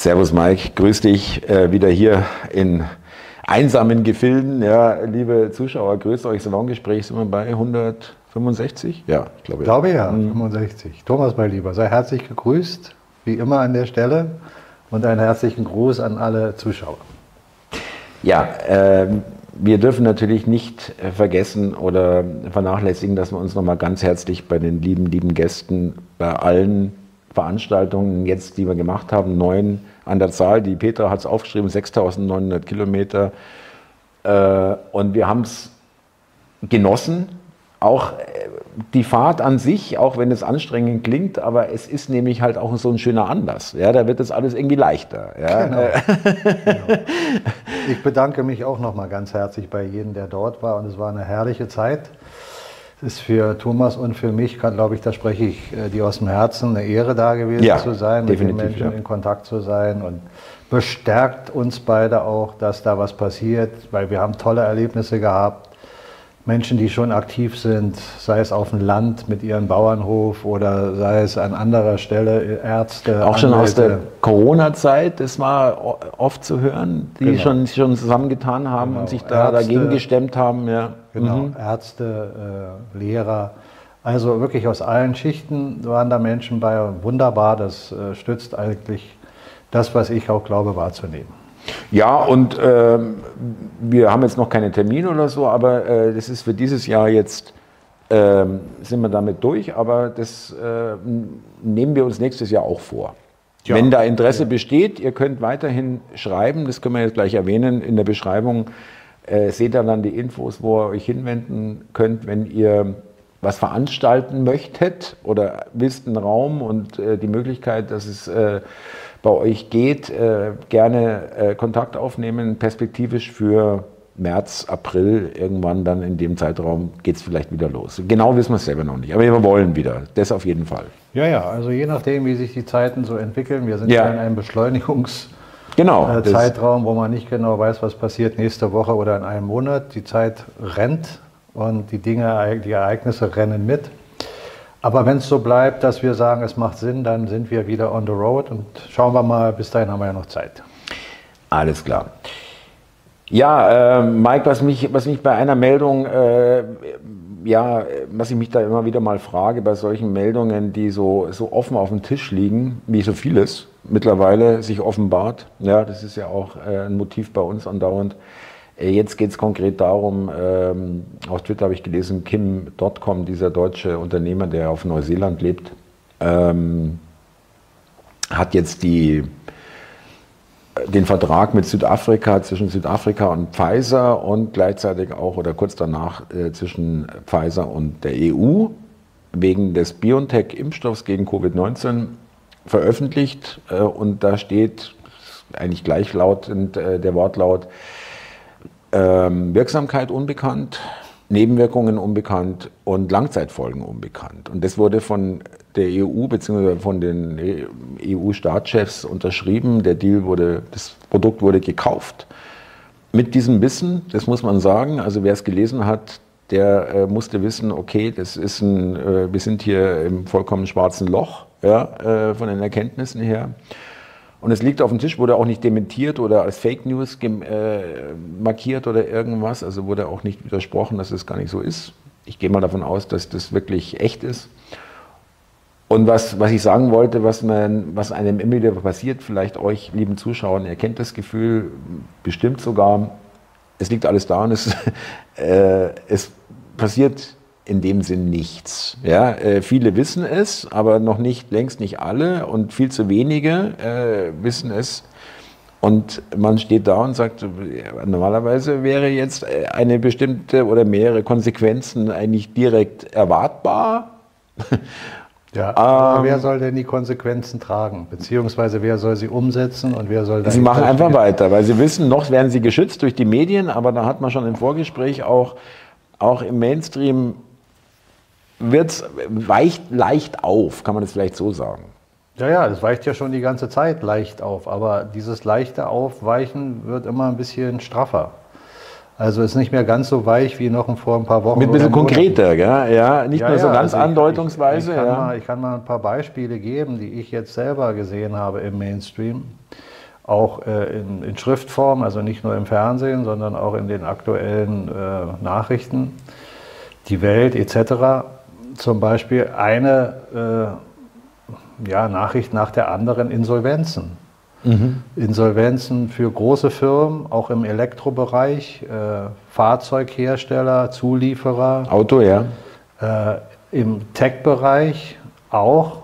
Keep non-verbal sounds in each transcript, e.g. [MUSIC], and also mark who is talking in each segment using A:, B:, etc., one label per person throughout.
A: Servus Mike, grüß dich äh, wieder hier in einsamen Gefilden. Ja, liebe Zuschauer, grüßt euch. Salongespräch sind wir bei 165?
B: Ja, ich glaube. Ich glaube ja, mhm. 65. Thomas, mein Lieber, sei herzlich gegrüßt, wie immer an der Stelle. Und einen herzlichen Gruß an alle Zuschauer.
A: Ja, äh, wir dürfen natürlich nicht äh, vergessen oder vernachlässigen, dass wir uns nochmal ganz herzlich bei den lieben, lieben Gästen, bei allen Veranstaltungen jetzt, die wir gemacht haben, neun an der Zahl. Die Petra hat es aufgeschrieben, 6.900 Kilometer. Äh, und wir haben es genossen. Auch äh, die Fahrt an sich, auch wenn es anstrengend klingt, aber es ist nämlich halt auch so ein schöner Anlass. Ja, da wird das alles irgendwie leichter. Ja. Genau.
B: genau. [LAUGHS] Ich bedanke mich auch nochmal ganz herzlich bei jedem, der dort war. Und es war eine herrliche Zeit. Es ist für Thomas und für mich, glaube ich, da spreche ich äh, die aus dem Herzen, eine Ehre da gewesen ja, zu sein, mit den Menschen ja. in Kontakt zu sein und bestärkt uns beide auch, dass da was passiert, weil wir haben tolle Erlebnisse gehabt. Menschen, die schon aktiv sind, sei es auf dem Land mit ihrem Bauernhof oder sei es an anderer Stelle Ärzte.
A: Auch schon aus der Corona-Zeit, das war oft zu hören, die genau. schon, schon zusammengetan haben genau. und sich da Ärzte, dagegen gestemmt haben. Ja.
B: Genau, mhm. Ärzte, äh, Lehrer. Also wirklich aus allen Schichten waren da Menschen bei. Wunderbar, das äh, stützt eigentlich das, was ich auch glaube wahrzunehmen.
A: Ja, und äh, wir haben jetzt noch keine Termine oder so, aber äh, das ist für dieses Jahr jetzt, äh, sind wir damit durch, aber das äh, nehmen wir uns nächstes Jahr auch vor. Ja. Wenn da Interesse ja. besteht, ihr könnt weiterhin schreiben, das können wir jetzt gleich erwähnen in der Beschreibung. Äh, seht ihr dann die Infos, wo ihr euch hinwenden könnt, wenn ihr was veranstalten möchtet oder wisst einen Raum und äh, die Möglichkeit, dass es bei euch geht, äh, gerne äh, Kontakt aufnehmen, perspektivisch für März, April, irgendwann dann in dem Zeitraum geht es vielleicht wieder los. Genau wissen wir es selber noch nicht, aber wir wollen wieder, das auf jeden Fall.
B: Ja, ja, also je nachdem, wie sich die Zeiten so entwickeln, wir sind ja, ja in einem Beschleunigungs- genau, äh, Zeitraum, wo man nicht genau weiß, was passiert nächste Woche oder in einem Monat. Die Zeit rennt und die Dinge, die Ereignisse rennen mit. Aber wenn es so bleibt, dass wir sagen, es macht Sinn, dann sind wir wieder on the road und schauen wir mal, bis dahin haben wir ja noch Zeit.
A: Alles klar. Ja, äh, Mike, was mich, was mich bei einer Meldung, äh, ja, was ich mich da immer wieder mal frage, bei solchen Meldungen, die so, so offen auf dem Tisch liegen, wie so vieles mittlerweile sich offenbart, ja, das ist ja auch äh, ein Motiv bei uns andauernd, jetzt geht es konkret darum, ähm, auf Twitter habe ich gelesen, Kim.com, dieser deutsche Unternehmer, der auf Neuseeland lebt, ähm, hat jetzt die, den Vertrag mit Südafrika zwischen Südafrika und Pfizer und gleichzeitig auch oder kurz danach äh, zwischen Pfizer und der EU wegen des BioNTech-Impfstoffs gegen Covid-19 veröffentlicht. Äh, und da steht eigentlich gleichlautend äh, der Wortlaut, ähm, Wirksamkeit unbekannt, Nebenwirkungen unbekannt und Langzeitfolgen unbekannt. Und das wurde von der EU bzw. von den EU-Staatschefs unterschrieben. Der Deal wurde, das Produkt wurde gekauft. Mit diesem Wissen, das muss man sagen, also wer es gelesen hat, der äh, musste wissen, okay, das ist ein, äh, wir sind hier im vollkommen schwarzen Loch ja, äh, von den Erkenntnissen her. Und es liegt auf dem Tisch, wurde auch nicht dementiert oder als Fake News äh, markiert oder irgendwas. Also wurde auch nicht widersprochen, dass es gar nicht so ist. Ich gehe mal davon aus, dass das wirklich echt ist. Und was, was ich sagen wollte, was, man, was einem immer wieder passiert, vielleicht euch, lieben Zuschauern, ihr kennt das Gefühl, bestimmt sogar, es liegt alles da und es, [LAUGHS] äh, es passiert in dem Sinn nichts. Ja, äh, viele wissen es, aber noch nicht, längst nicht alle und viel zu wenige äh, wissen es. Und man steht da und sagt, normalerweise wäre jetzt äh, eine bestimmte oder mehrere Konsequenzen eigentlich direkt erwartbar. [LAUGHS]
B: Ja, aber ähm, wer soll denn die Konsequenzen tragen? Beziehungsweise wer soll sie umsetzen und wer soll
A: Sie machen einfach weiter, weil sie wissen, noch werden sie geschützt durch die Medien, aber da hat man schon im Vorgespräch auch, auch im Mainstream wird's, weicht leicht auf, kann man das vielleicht so sagen.
B: Ja, ja, das weicht ja schon die ganze Zeit leicht auf, aber dieses leichte Aufweichen wird immer ein bisschen straffer. Also ist nicht mehr ganz so weich wie noch vor ein paar Wochen.
A: Mit ein bisschen konkreter, gell? ja, nicht ja, nur so ja, ganz also andeutungsweise.
B: Ich, ich, kann ja. mal, ich, kann mal, ein paar Beispiele geben, die ich jetzt selber gesehen habe im Mainstream. auch äh, in, in, Schriftform, also nicht nur im Fernsehen, sondern auch in den aktuellen äh, Nachrichten, die Welt etc. Zum Beispiel eine äh, ja, Nachricht nach der anderen Insolvenzen. Mhm. Insolvenzen für große Firmen, auch im Elektrobereich, äh, Fahrzeughersteller, Zulieferer.
A: Auto, ja.
B: Äh, Im Tech-Bereich auch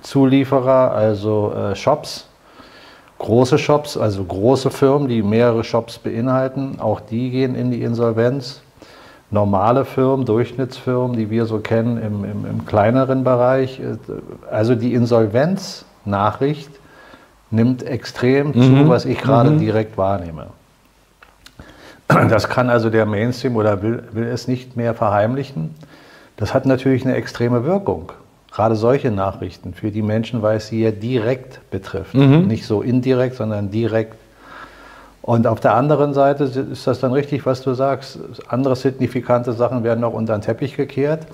B: Zulieferer, also äh, Shops große Shops, also große Firmen, die mehrere Shops beinhalten, auch die gehen in die Insolvenz. Normale Firmen, Durchschnittsfirmen, die wir so kennen im, im, im kleineren Bereich. Also die Insolvenznachricht nimmt extrem mhm. zu, was ich gerade mhm. direkt wahrnehme. Das kann also der Mainstream oder will, will es nicht mehr verheimlichen. Das hat natürlich eine extreme Wirkung gerade solche Nachrichten für die Menschen, weil es sie ja direkt betrifft. Mhm. Nicht so indirekt, sondern direkt. Und auf der anderen Seite ist das dann richtig, was du sagst. Andere signifikante Sachen werden noch unter den Teppich gekehrt.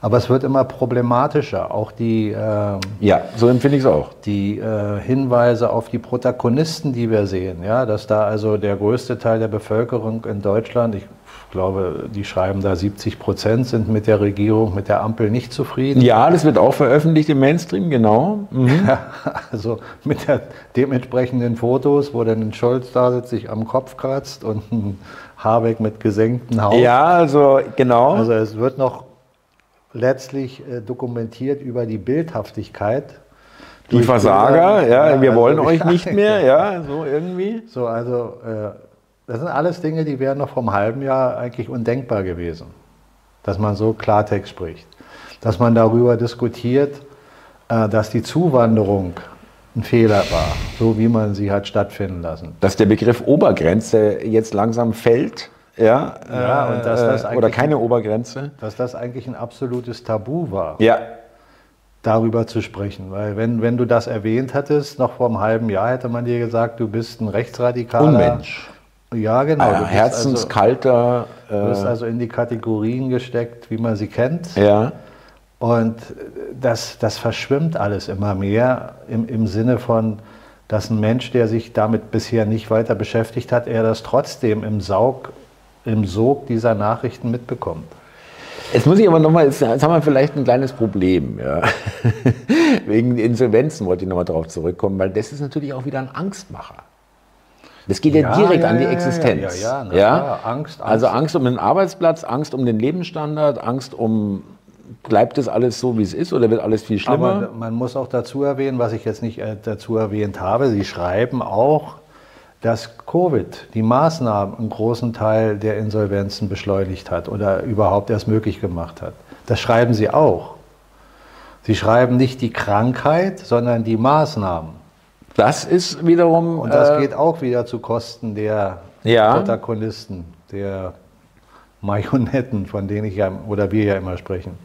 B: Aber es wird immer problematischer. Auch die, äh,
A: ja, so empfinde ich es auch.
B: Die äh, Hinweise auf die Protagonisten, die wir sehen, ja, dass da also der größte Teil der Bevölkerung in Deutschland, ich glaube, die schreiben da 70 Prozent sind mit der Regierung, mit der Ampel nicht zufrieden.
A: Ja, das wird auch veröffentlicht im Mainstream, genau.
B: Mhm. [LAUGHS] Ja, also mit der dementsprechenden Fotos, wo dann ein Scholz da sitzt, sich am Kopf kratzt und ein Habeck mit gesenkten Haupt.
A: Ja, also genau.
B: Also es wird noch letztlich äh, dokumentiert über die Bildhaftigkeit.
A: Die Versager, ja, wir also wollen euch [LAUGHS] nicht mehr, ja, so irgendwie.
B: So, also äh, das sind alles Dinge, die wären noch vor einem halben Jahr eigentlich undenkbar gewesen, dass man so Klartext spricht. Dass man darüber diskutiert, äh, dass die Zuwanderung ein Fehler war, so wie man sie hat stattfinden lassen.
A: Dass der Begriff Obergrenze jetzt langsam fällt, ja, ja und dass das äh, oder keine Obergrenze.
B: Dass das eigentlich ein absolutes Tabu war.
A: Ja.
B: Darüber zu sprechen. Weil wenn, wenn du das erwähnt hättest, noch vor einem halben Jahr hätte man dir gesagt, du bist ein Rechtsradikaler.
A: Unmensch.
B: Ja, genau.
A: Ein herzenskalter.
B: Also, du bist äh, also in die Kategorien gesteckt, wie man sie kennt.
A: Ja.
B: Und das, das verschwimmt alles immer mehr im, im Sinne von, dass ein Mensch, der sich damit bisher nicht weiter beschäftigt hat, er das trotzdem im Saug, im Sog dieser Nachrichten mitbekommt.
A: Jetzt muss ich aber nochmal, jetzt haben wir vielleicht ein kleines Problem. Ja. [LAUGHS] Wegen Insolvenzen wollte ich nochmal darauf zurückkommen, weil das ist natürlich auch wieder ein Angstmacher. Das geht ja, ja direkt ja, an die Existenz. Ja, ja, ja, Angst, Angst. Also Angst um den Arbeitsplatz, Angst um den Lebensstandard, Angst um bleibt das alles so, wie es ist oder wird alles viel schlimmer? Aber
B: man muss auch dazu erwähnen, was ich jetzt nicht äh, dazu erwähnt habe, Sie schreiben auch, dass Covid, die Maßnahmen, einen großen Teil der Insolvenzen beschleunigt hat oder überhaupt erst möglich gemacht hat. Das schreiben Sie auch. Sie schreiben nicht die Krankheit, sondern die Maßnahmen.
A: Das ist wiederum.
B: Und das äh, geht auch wieder zu Kosten der ja. Protagonisten, der Marionetten, von denen ich ja oder wir ja immer sprechen.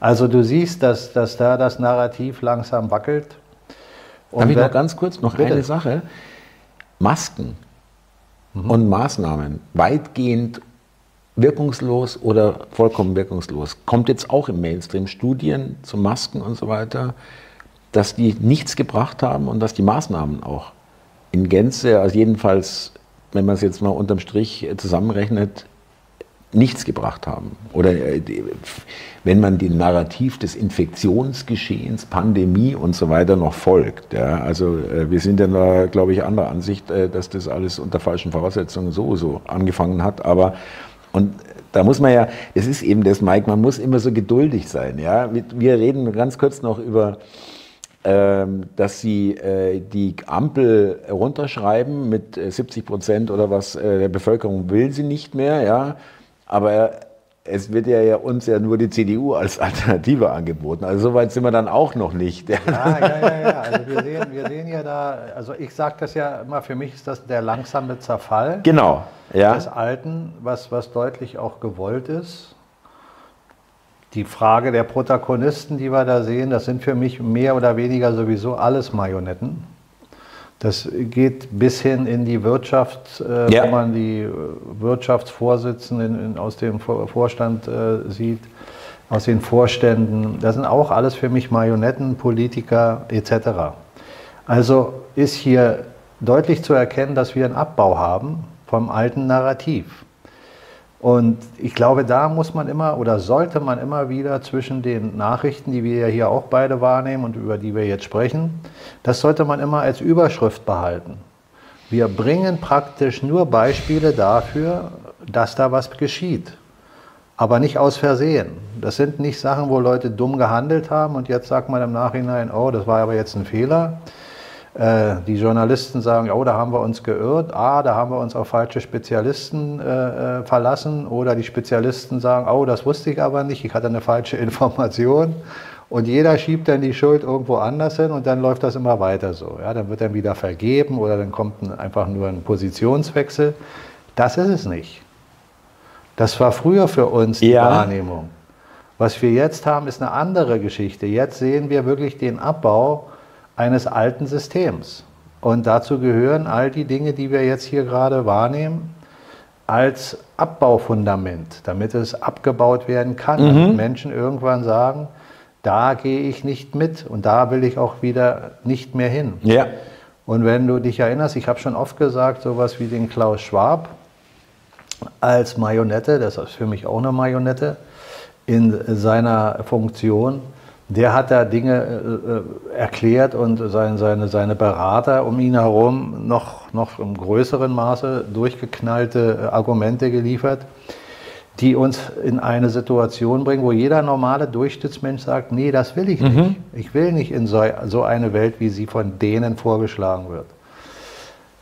B: Also du siehst, dass, dass da das Narrativ langsam wackelt.
A: Darf ich noch ganz kurz noch bitte. eine Sache? Masken mhm. und Maßnahmen weitgehend wirkungslos oder vollkommen wirkungslos. Kommt jetzt auch im Mainstream Studien zu Masken und so weiter dass die nichts gebracht haben und dass die Maßnahmen auch in Gänze, also jedenfalls, wenn man es jetzt mal unterm Strich zusammenrechnet, nichts gebracht haben. Oder äh, wenn man dem Narrativ des Infektionsgeschehens, Pandemie und so weiter noch folgt. Ja, also äh, wir sind ja da, glaube ich, anderer Ansicht, äh, dass das alles unter falschen Voraussetzungen so angefangen hat. Aber und da muss man ja, es ist eben das, Mike, man muss immer so geduldig sein. Ja? Wir reden ganz kurz noch über dass sie äh, die Ampel runterschreiben mit 70 äh, Prozent oder was äh, der Bevölkerung will sie nicht mehr, ja. Aber es wird ja, uns ja nur die CDU als [LAUGHS] Alternative angeboten. Also soweit sind wir dann auch noch nicht.
B: Ja, ja, ja, ja. Also wir sehen, wir sehen ja da, also ich sage das ja immer, für mich ist das der langsame Zerfall
A: genau, ja.
B: des Alten, was, was deutlich auch gewollt ist die Frage der Protagonisten, die wir da sehen, das sind für mich mehr oder weniger sowieso alles Marionetten. Das geht bis hin in die Wirtschaft, äh, ja. wo man die äh, Wirtschaftsvorsitzenden aus dem Vorstand äh, sieht, aus den Vorständen. Das sind auch alles für mich Marionetten, Politiker etc. Also ist hier deutlich zu erkennen, dass wir einen Abbau haben vom alten Narrativ. Und ich glaube, da muss man immer oder sollte man immer wieder zwischen den Nachrichten, die wir ja hier auch beide wahrnehmen und über die wir jetzt sprechen, das sollte man immer als Überschrift behalten. Wir bringen praktisch nur Beispiele dafür, dass da was geschieht, aber nicht aus Versehen. Das sind nicht Sachen, wo Leute dumm gehandelt haben und jetzt sagt man im Nachhinein, oh, das war aber jetzt ein Fehler, äh, die Journalisten sagen, oh, da haben wir uns geirrt, ah, da haben wir uns auf falsche Spezialisten äh, äh, verlassen oder die Spezialisten sagen, oh, das wusste ich aber nicht, ich hatte eine falsche [LAUGHS] Information und jeder schiebt dann die Schuld irgendwo anders hin und dann läuft das immer weiter so. Ja, dann wird dann wieder vergeben oder dann kommt ein, einfach nur ein Positionswechsel. Das ist es nicht. Das war früher für uns die ja. Wahrnehmung. Was wir jetzt haben, ist eine andere Geschichte. Jetzt sehen wir wirklich den Abbau eines alten Systems. Und dazu gehören all die Dinge, die wir jetzt hier gerade wahrnehmen, als Abbaufundament, damit es abgebaut werden kann. Mhm. Menschen irgendwann sagen, da gehe ich nicht mit und da will ich auch wieder nicht mehr hin.
A: Ja.
B: Und wenn du dich erinnerst, ich habe schon oft gesagt, sowas wie den Klaus Schwab als Marionette, das ist für mich auch eine Marionette, in seiner Funktion, der hat da Dinge äh, äh, erklärt und sein, seine, seine Berater um ihn herum noch, noch im größeren Maße durchgeknallte äh, Argumente geliefert, die uns in eine Situation bringen, wo jeder normale Durchschnittsmensch sagt, nee, das will ich nicht. Mhm. Ich will nicht in so, so eine Welt, wie sie von denen vorgeschlagen wird.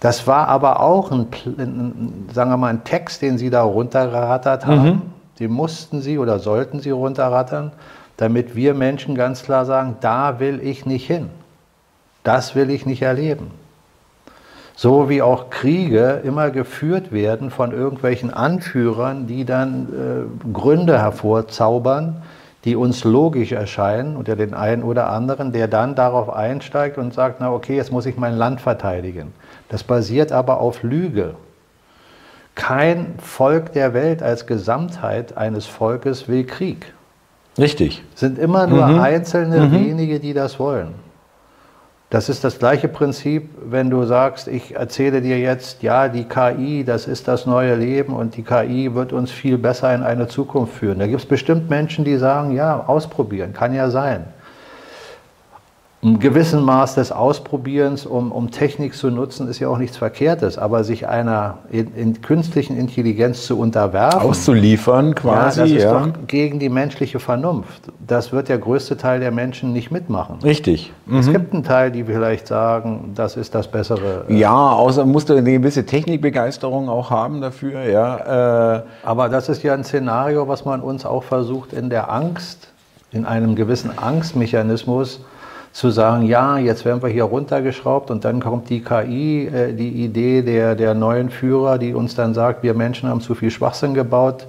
B: Das war aber auch ein, ein, sagen wir mal, ein Text, den sie da runtergerattert haben. Mhm. Den mussten sie oder sollten sie runterrattern damit wir Menschen ganz klar sagen, da will ich nicht hin. Das will ich nicht erleben. So wie auch Kriege immer geführt werden von irgendwelchen Anführern, die dann äh, Gründe hervorzaubern, die uns logisch erscheinen oder den einen oder anderen, der dann darauf einsteigt und sagt, na okay, jetzt muss ich mein Land verteidigen. Das basiert aber auf Lüge. Kein Volk der Welt als Gesamtheit eines Volkes will Krieg.
A: Richtig.
B: Sind immer nur mhm. einzelne mhm. wenige, die das wollen. Das ist das gleiche Prinzip, wenn du sagst, ich erzähle dir jetzt, ja, die KI, das ist das neue Leben und die KI wird uns viel besser in eine Zukunft führen. Da gibt es bestimmt Menschen, die sagen, ja, ausprobieren, kann ja sein ein gewissen Maß des Ausprobierens, um, um Technik zu nutzen, ist ja auch nichts Verkehrtes, aber sich einer in, in künstlichen Intelligenz zu unterwerfen,
A: auszuliefern quasi,
B: ja, das ist ja. doch gegen die menschliche Vernunft. Das wird der größte Teil der Menschen nicht mitmachen.
A: Richtig.
B: Mhm. Es gibt einen Teil, die vielleicht sagen, das ist das Bessere.
A: Äh, ja, außer musst du eine gewisse Technikbegeisterung auch haben dafür, ja.
B: Äh. Aber das ist ja ein Szenario, was man uns auch versucht in der Angst, in einem gewissen Angstmechanismus, zu sagen, ja, jetzt werden wir hier runtergeschraubt und dann kommt die KI, äh, die Idee der, der neuen Führer, die uns dann sagt, wir Menschen haben zu viel Schwachsinn gebaut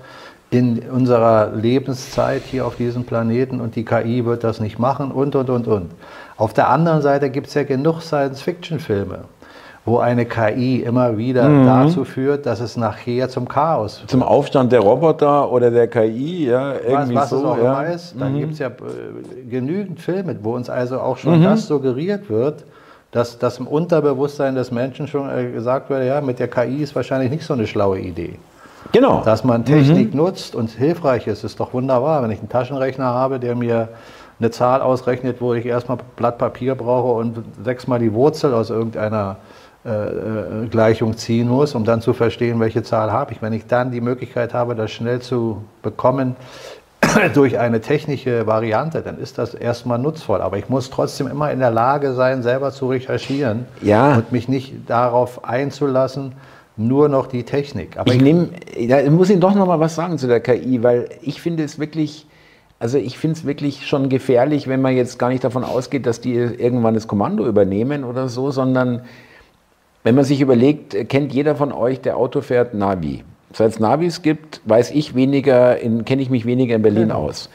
B: in unserer Lebenszeit hier auf diesem Planeten und die KI wird das nicht machen und, und, und, und. Auf der anderen Seite gibt es ja genug Science-Fiction-Filme wo eine KI immer wieder mhm. dazu führt, dass es nachher zum Chaos
A: führt. Zum Aufstand der Roboter oder der KI, ja,
B: irgendwie was, was so. es auch ja. immer ist. Dann mhm. gibt es ja äh, genügend Filme, wo uns also auch schon mhm. das suggeriert wird, dass, dass im Unterbewusstsein des Menschen schon äh, gesagt wird, ja, mit der KI ist wahrscheinlich nicht so eine schlaue Idee.
A: Genau.
B: Dass man Technik mhm. nutzt und hilfreich ist, ist doch wunderbar. Wenn ich einen Taschenrechner habe, der mir eine Zahl ausrechnet, wo ich erstmal Blatt Papier brauche und sechsmal die Wurzel aus irgendeiner äh, äh, Gleichung ziehen muss, um dann zu verstehen, welche Zahl habe ich. Wenn ich dann die Möglichkeit habe, das schnell zu bekommen [CLEARS THROAT] durch eine technische Variante, dann ist das erstmal nutzvoll. Aber ich muss trotzdem immer in der Lage sein, selber zu recherchieren
A: ja.
B: und mich nicht darauf einzulassen, nur noch die Technik.
A: Aber ich, ich nehme, da muss ich doch noch mal was sagen zu der KI, weil ich finde es wirklich, also ich finde es wirklich schon gefährlich, wenn man jetzt gar nicht davon ausgeht, dass die irgendwann das Kommando übernehmen oder so, sondern wenn man sich überlegt, kennt jeder von euch, der Auto fährt, Navi. Seit es Navis gibt, weiß ich weniger, kenne ich mich weniger in Berlin genau. aus.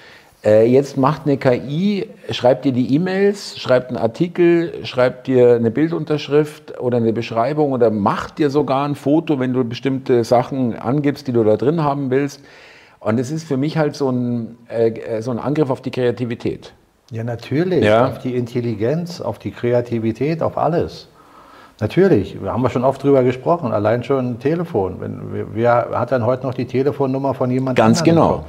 A: Äh, jetzt macht eine KI, schreibt dir die E-Mails, schreibt einen Artikel, schreibt dir eine Bildunterschrift oder eine Beschreibung oder macht dir sogar ein Foto, wenn du bestimmte Sachen angibst, die du da drin haben willst. Und es ist für mich halt so ein, äh, so ein Angriff auf die Kreativität.
B: Ja, natürlich.
A: Ja.
B: Auf die Intelligenz, auf die Kreativität, auf alles. Natürlich, wir haben wir schon oft drüber gesprochen, allein schon ein Telefon. Wenn, wer, hat dann heute noch die Telefonnummer von jemandem?
A: Ganz genau.
B: Kopf?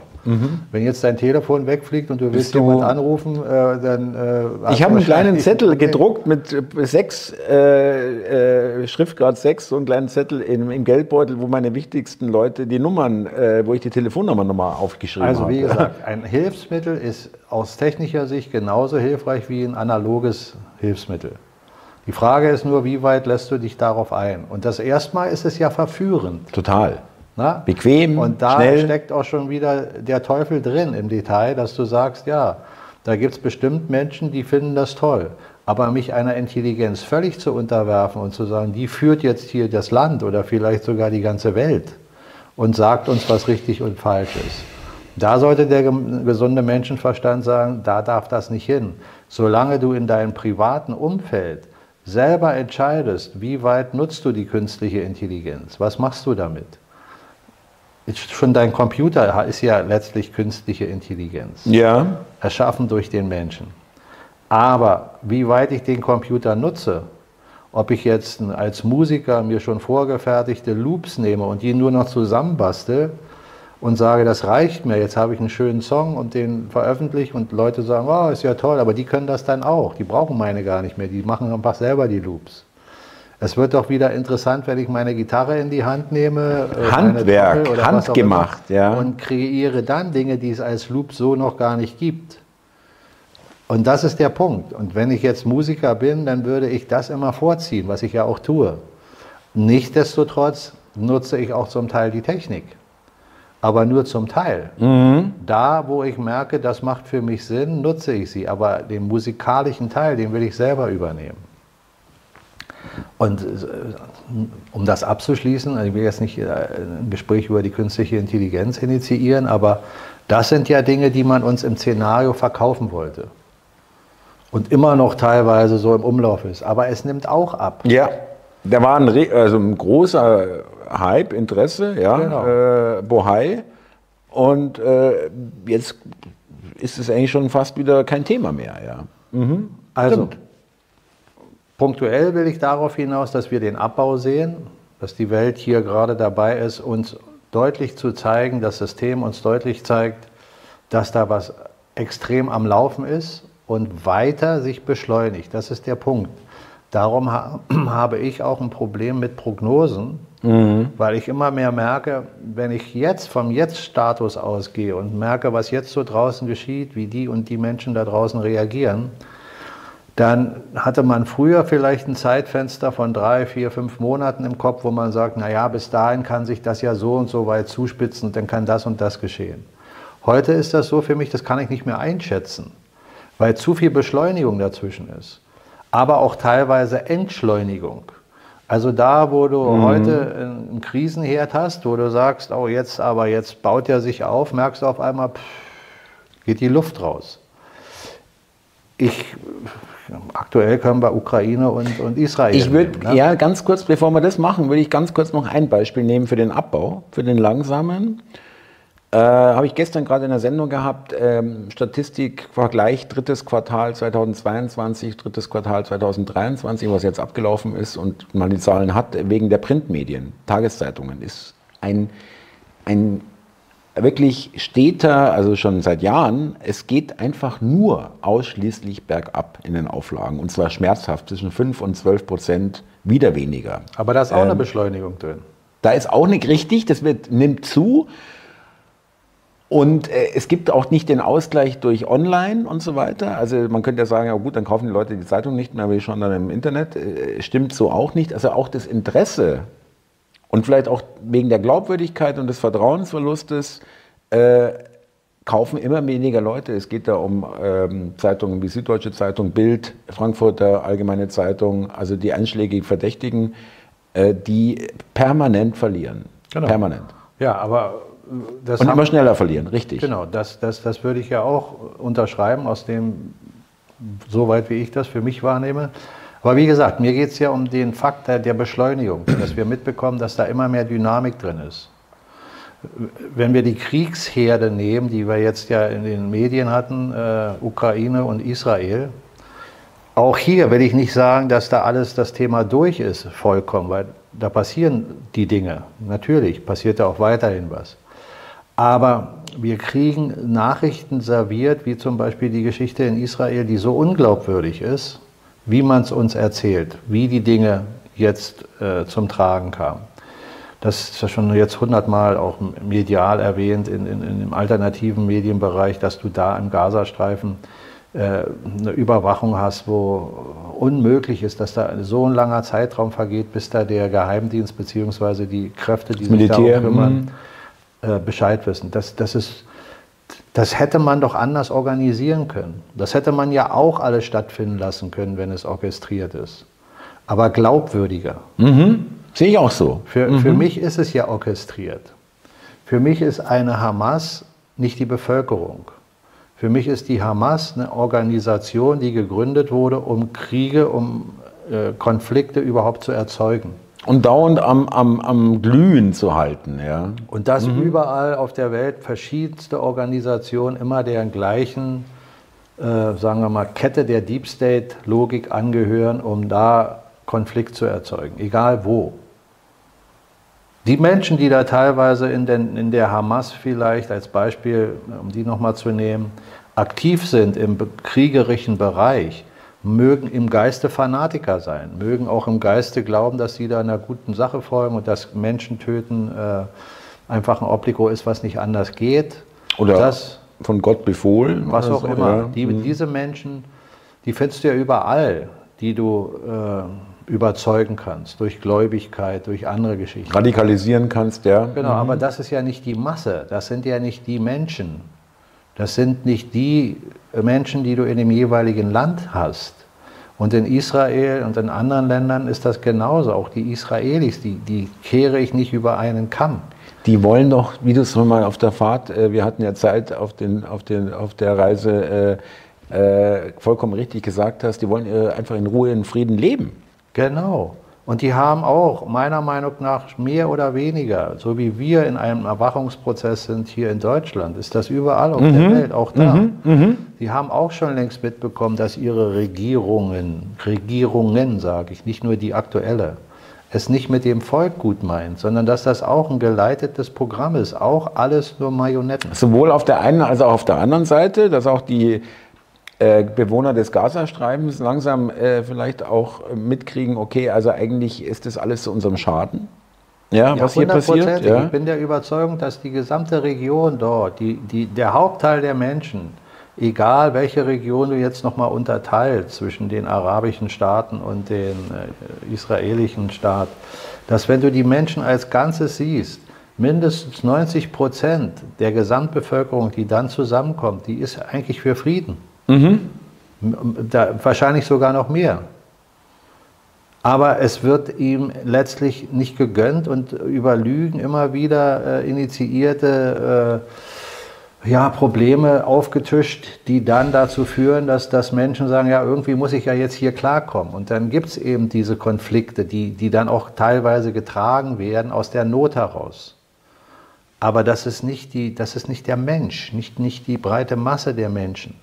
B: Wenn jetzt dein Telefon wegfliegt und du willst
A: du-
B: jemanden anrufen, äh, dann. Äh,
A: Ich habe einen kleinen Zettel gedruckt mit äh, sechs, äh, äh, Schriftgrad 6, so einen kleinen Zettel im, im Geldbeutel, wo meine wichtigsten Leute die Nummern, äh, wo ich die Telefonnummer nochmal aufgeschrieben
B: Also
A: habe.
B: wie gesagt, ein Hilfsmittel ist aus technischer Sicht genauso hilfreich wie ein analoges Hilfsmittel. Die Frage ist nur, wie weit lässt du dich darauf ein? Und das erstmal ist es ja verführend.
A: Total.
B: Na?
A: Bequem,
B: Und da
A: schnell.
B: steckt auch schon wieder der Teufel drin im Detail, dass du sagst, ja, da gibt es bestimmt Menschen, die finden das toll. Aber mich einer Intelligenz völlig zu unterwerfen und zu sagen, die führt jetzt hier das Land oder vielleicht sogar die ganze Welt und sagt uns, was richtig und falsch ist. Da sollte der gesunde Menschenverstand sagen, da darf das nicht hin. Solange du in deinem privaten Umfeld selber entscheidest, wie weit nutzt du die künstliche Intelligenz, was machst du damit? Schon dein Computer ist ja letztlich künstliche Intelligenz,
A: Ja,
B: erschaffen durch den Menschen. Aber wie weit ich den Computer nutze, ob ich jetzt als Musiker mir schon vorgefertigte Loops nehme und die nur noch zusammenbastel und sage, das reicht mir, jetzt habe ich einen schönen Song und den veröffentliche und Leute sagen, oh, ist ja toll, aber die können das dann auch, die brauchen meine gar nicht mehr, die machen einfach selber die Loops. Es wird doch wieder interessant, wenn ich meine Gitarre in die Hand nehme. äh,
A: Handwerk,
B: oder
A: handgemacht,
B: immer,
A: ja.
B: Und kreiere dann Dinge, die es als Loop so noch gar nicht gibt. Und das ist der Punkt. Und wenn ich jetzt Musiker bin, dann würde ich das immer vorziehen, was ich ja auch tue. Nichtsdestotrotz nutze ich auch zum Teil die Technik. Aber nur zum Teil. Da, wo ich merke, das macht für mich Sinn, nutze ich sie. Aber den musikalischen Teil, den will ich selber übernehmen. Und äh, um das abzuschließen, also ich will jetzt nicht äh, ein Gespräch über die künstliche Intelligenz initiieren, aber das sind ja Dinge, die man uns im Szenario verkaufen wollte. Und immer noch teilweise so im Umlauf ist. Aber es nimmt auch ab.
A: ja. Da war ein, also ein großer Hype, Interesse, ja,
B: Genau.
A: äh, Bohai. Und äh, jetzt ist es eigentlich schon fast wieder kein Thema mehr, ja.
B: Also,
A: Stimmt.
B: punktuell will ich darauf hinaus, dass wir den Abbau sehen, dass die Welt hier gerade dabei ist, uns deutlich zu zeigen, das System uns deutlich zeigt, dass da was extrem am Laufen ist und weiter sich beschleunigt. Das ist der Punkt. Darum ha [CLEARS THROAT] habe ich auch ein Problem mit Prognosen, weil ich immer mehr merke, wenn ich jetzt vom Jetzt-Status ausgehe und merke, was jetzt so draußen geschieht, wie die und die Menschen da draußen reagieren, dann hatte man früher vielleicht ein Zeitfenster von drei, vier, fünf Monaten im Kopf, wo man sagt, naja, bis dahin kann sich das ja so und so weit zuspitzen, dann kann das und das geschehen. Heute ist das so für mich, das kann ich nicht mehr einschätzen, weil zu viel Beschleunigung dazwischen ist, aber auch teilweise Entschleunigung. Also da, wo du heute einen Krisenherd hast, wo du sagst, oh jetzt, aber jetzt baut er sich auf, merkst du auf einmal, pff, geht die Luft raus. Ich, aktuell können wir Ukraine und, und Israel.
A: Ich würde,
B: ne?
A: ja, ganz kurz, bevor wir das machen, würde ich ganz kurz noch ein Beispiel nehmen für den Abbau, für den langsamen. Äh, Habe ich gestern gerade in der Sendung gehabt, ähm, Statistik, Vergleich drittes Quartal 2022, drittes Quartal 2023, was jetzt abgelaufen ist und man die Zahlen hat, wegen der Printmedien, Tageszeitungen, ist ein, ein wirklich steter, also schon seit Jahren, es geht einfach nur ausschließlich bergab in den Auflagen und zwar schmerzhaft, zwischen 5 und 12 Prozent wieder weniger.
B: Aber da ist auch eine
A: Ähm,
B: Beschleunigung drin.
A: Da ist auch nicht richtig, das wird, nimmt zu. Und äh, es gibt auch nicht den Ausgleich durch Online und so weiter. Also man könnte ja sagen, ja gut, dann kaufen die Leute die Zeitung nicht mehr, aber die schauen dann im Internet. Äh, stimmt so auch nicht. Also auch das Interesse und vielleicht auch wegen der Glaubwürdigkeit und des Vertrauensverlustes äh, kaufen immer weniger Leute. Es geht da um ähm, Zeitungen wie Süddeutsche Zeitung, Bild, Frankfurter Allgemeine Zeitung, also die einschlägigen Verdächtigen, äh, die permanent verlieren.
B: Genau.
A: Permanent.
B: Ja, aber das
A: Und immer schneller verlieren, richtig.
B: Genau, das, das, das würde ich ja auch unterschreiben, aus dem, soweit wie ich das für mich wahrnehme. Aber wie gesagt, mir geht es ja um den Fakt der, der Beschleunigung, dass wir mitbekommen, dass da immer mehr Dynamik drin ist. wenn wir die Kriegsherde nehmen, die wir jetzt ja in den Medien hatten, äh, Ukraine und Israel, auch hier will ich nicht sagen, dass da alles das Thema durch ist, vollkommen, weil da passieren die Dinge. Natürlich passiert da auch weiterhin was. Aber wir kriegen Nachrichten serviert, wie zum Beispiel die Geschichte in Israel, die so unglaubwürdig ist, wie man es uns erzählt, wie die Dinge jetzt äh, zum Tragen kamen. Das ist ja schon jetzt hundertmal auch medial erwähnt in, in, in, dem alternativen Medienbereich, dass du da im Gazastreifen äh, eine Überwachung hast, wo unmöglich ist, dass da so ein langer Zeitraum vergeht, bis da der Geheimdienst bzw. die Kräfte, die sich darum kümmern, mhm. Äh, Bescheid wissen. Das, das, ist, das hätte man doch anders organisieren können. Das hätte man ja auch alles stattfinden lassen können, wenn es orchestriert ist. Aber glaubwürdiger.
A: Mhm. Sehe ich auch so.
B: Für, mhm. für mich ist es ja orchestriert. Für mich ist eine Hamas nicht die Bevölkerung. Für mich ist die Hamas eine Organisation, die gegründet wurde, um Kriege, um äh, Konflikte überhaupt zu erzeugen.
A: Und dauernd am, am, am Glühen zu halten, ja.
B: Und dass mhm. überall auf der Welt verschiedenste Organisationen immer der gleichen, äh, sagen wir mal, Kette der Deep State-Logik angehören, um da Konflikt zu erzeugen, egal wo. Die Menschen, die da teilweise in, den, in der Hamas vielleicht als Beispiel, um die nochmal zu nehmen, aktiv sind im kriegerischen Bereich, mögen im Geiste Fanatiker sein, mögen auch im Geiste glauben, dass sie da einer guten Sache folgen und dass Menschen töten äh, einfach ein Obligo ist, was nicht anders geht.
A: Oder das, von Gott befohlen.
B: Was auch so, immer. Ja. Die, mhm. diese Menschen, die findest du ja überall, die du äh, überzeugen kannst, durch Gläubigkeit, durch andere Geschichten.
A: Radikalisieren kannst, ja.
B: Genau, mhm. aber das ist ja nicht die Masse, das sind ja nicht die Menschen. Das sind nicht die Menschen, die du in dem jeweiligen Land hast. Und in Israel und in anderen Ländern ist das genauso. Auch die Israelis, die, die kehre ich nicht über einen Kamm.
A: Die wollen doch, wie du es mal auf der Fahrt, äh, wir hatten ja Zeit auf, den, auf, den, auf der Reise, äh, äh, vollkommen richtig gesagt hast, die wollen äh, einfach in Ruhe, in Frieden leben.
B: Genau. Und die haben auch meiner Meinung nach mehr oder weniger, so wie wir in einem Erwachungsprozess sind hier in Deutschland, ist das überall auf mhm. der Welt, auch da. Mhm. Mhm. Die haben auch schon längst mitbekommen, dass ihre Regierungen, Regierungen sage ich, nicht nur die aktuelle, es nicht mit dem Volk gut meint, sondern dass das auch ein geleitetes Programm ist, auch alles nur Marionetten.
A: Sowohl auf der einen als auch auf der anderen Seite, dass auch die äh, Bewohner des Gazastreifens langsam äh, vielleicht auch mitkriegen, okay, also eigentlich ist das alles zu unserem Schaden.
B: Ja, ja was hier passiert. Ja. Ich bin der Überzeugung, dass die gesamte Region dort, die, die, der Hauptteil der Menschen, egal welche Region du jetzt nochmal unterteilst zwischen den arabischen Staaten und den äh, israelischen Staat, dass wenn du die Menschen als Ganzes siehst, mindestens 90 Prozent der Gesamtbevölkerung, die dann zusammenkommt, die ist eigentlich für Frieden. Mhm. Da, wahrscheinlich sogar noch mehr. Aber es wird ihm letztlich nicht gegönnt und über Lügen immer wieder äh, initiierte äh, ja, Probleme aufgetischt, die dann dazu führen, dass, dass Menschen sagen, ja, irgendwie muss ich ja jetzt hier klarkommen. Und dann gibt es eben diese Konflikte, die, die dann auch teilweise getragen werden aus der Not heraus. Aber das ist nicht, die, das ist nicht der Mensch, nicht, nicht die breite Masse der Menschen.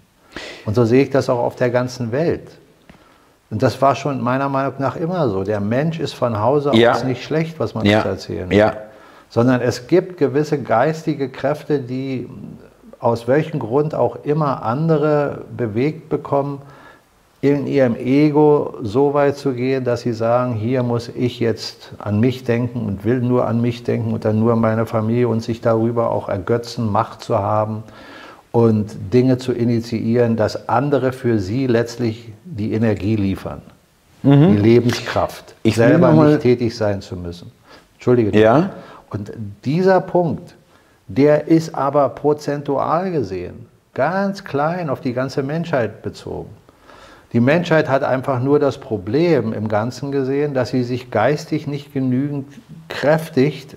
B: Und so sehe ich das auch auf der ganzen Welt. Und das war schon meiner Meinung nach immer so. Der Mensch ist von Hause ja. aus nicht schlecht, was man ja. uns erzählen will. Ja. Sondern es gibt gewisse geistige Kräfte, die aus welchem Grund auch immer andere bewegt bekommen, in ihrem Ego so weit zu gehen, dass sie sagen, hier muss ich jetzt an mich denken und will nur an mich denken und dann nur an meine Familie und sich darüber auch ergötzen, Macht zu haben und Dinge zu initiieren, dass andere für sie letztlich die Energie liefern, mhm. die Lebenskraft, ich selber nicht tätig sein zu müssen. Entschuldige.
A: Ja.
B: Und dieser Punkt, der ist aber prozentual gesehen ganz klein auf die ganze Menschheit bezogen. Die Menschheit hat einfach nur das Problem im Ganzen gesehen, dass sie sich geistig nicht genügend kräftigt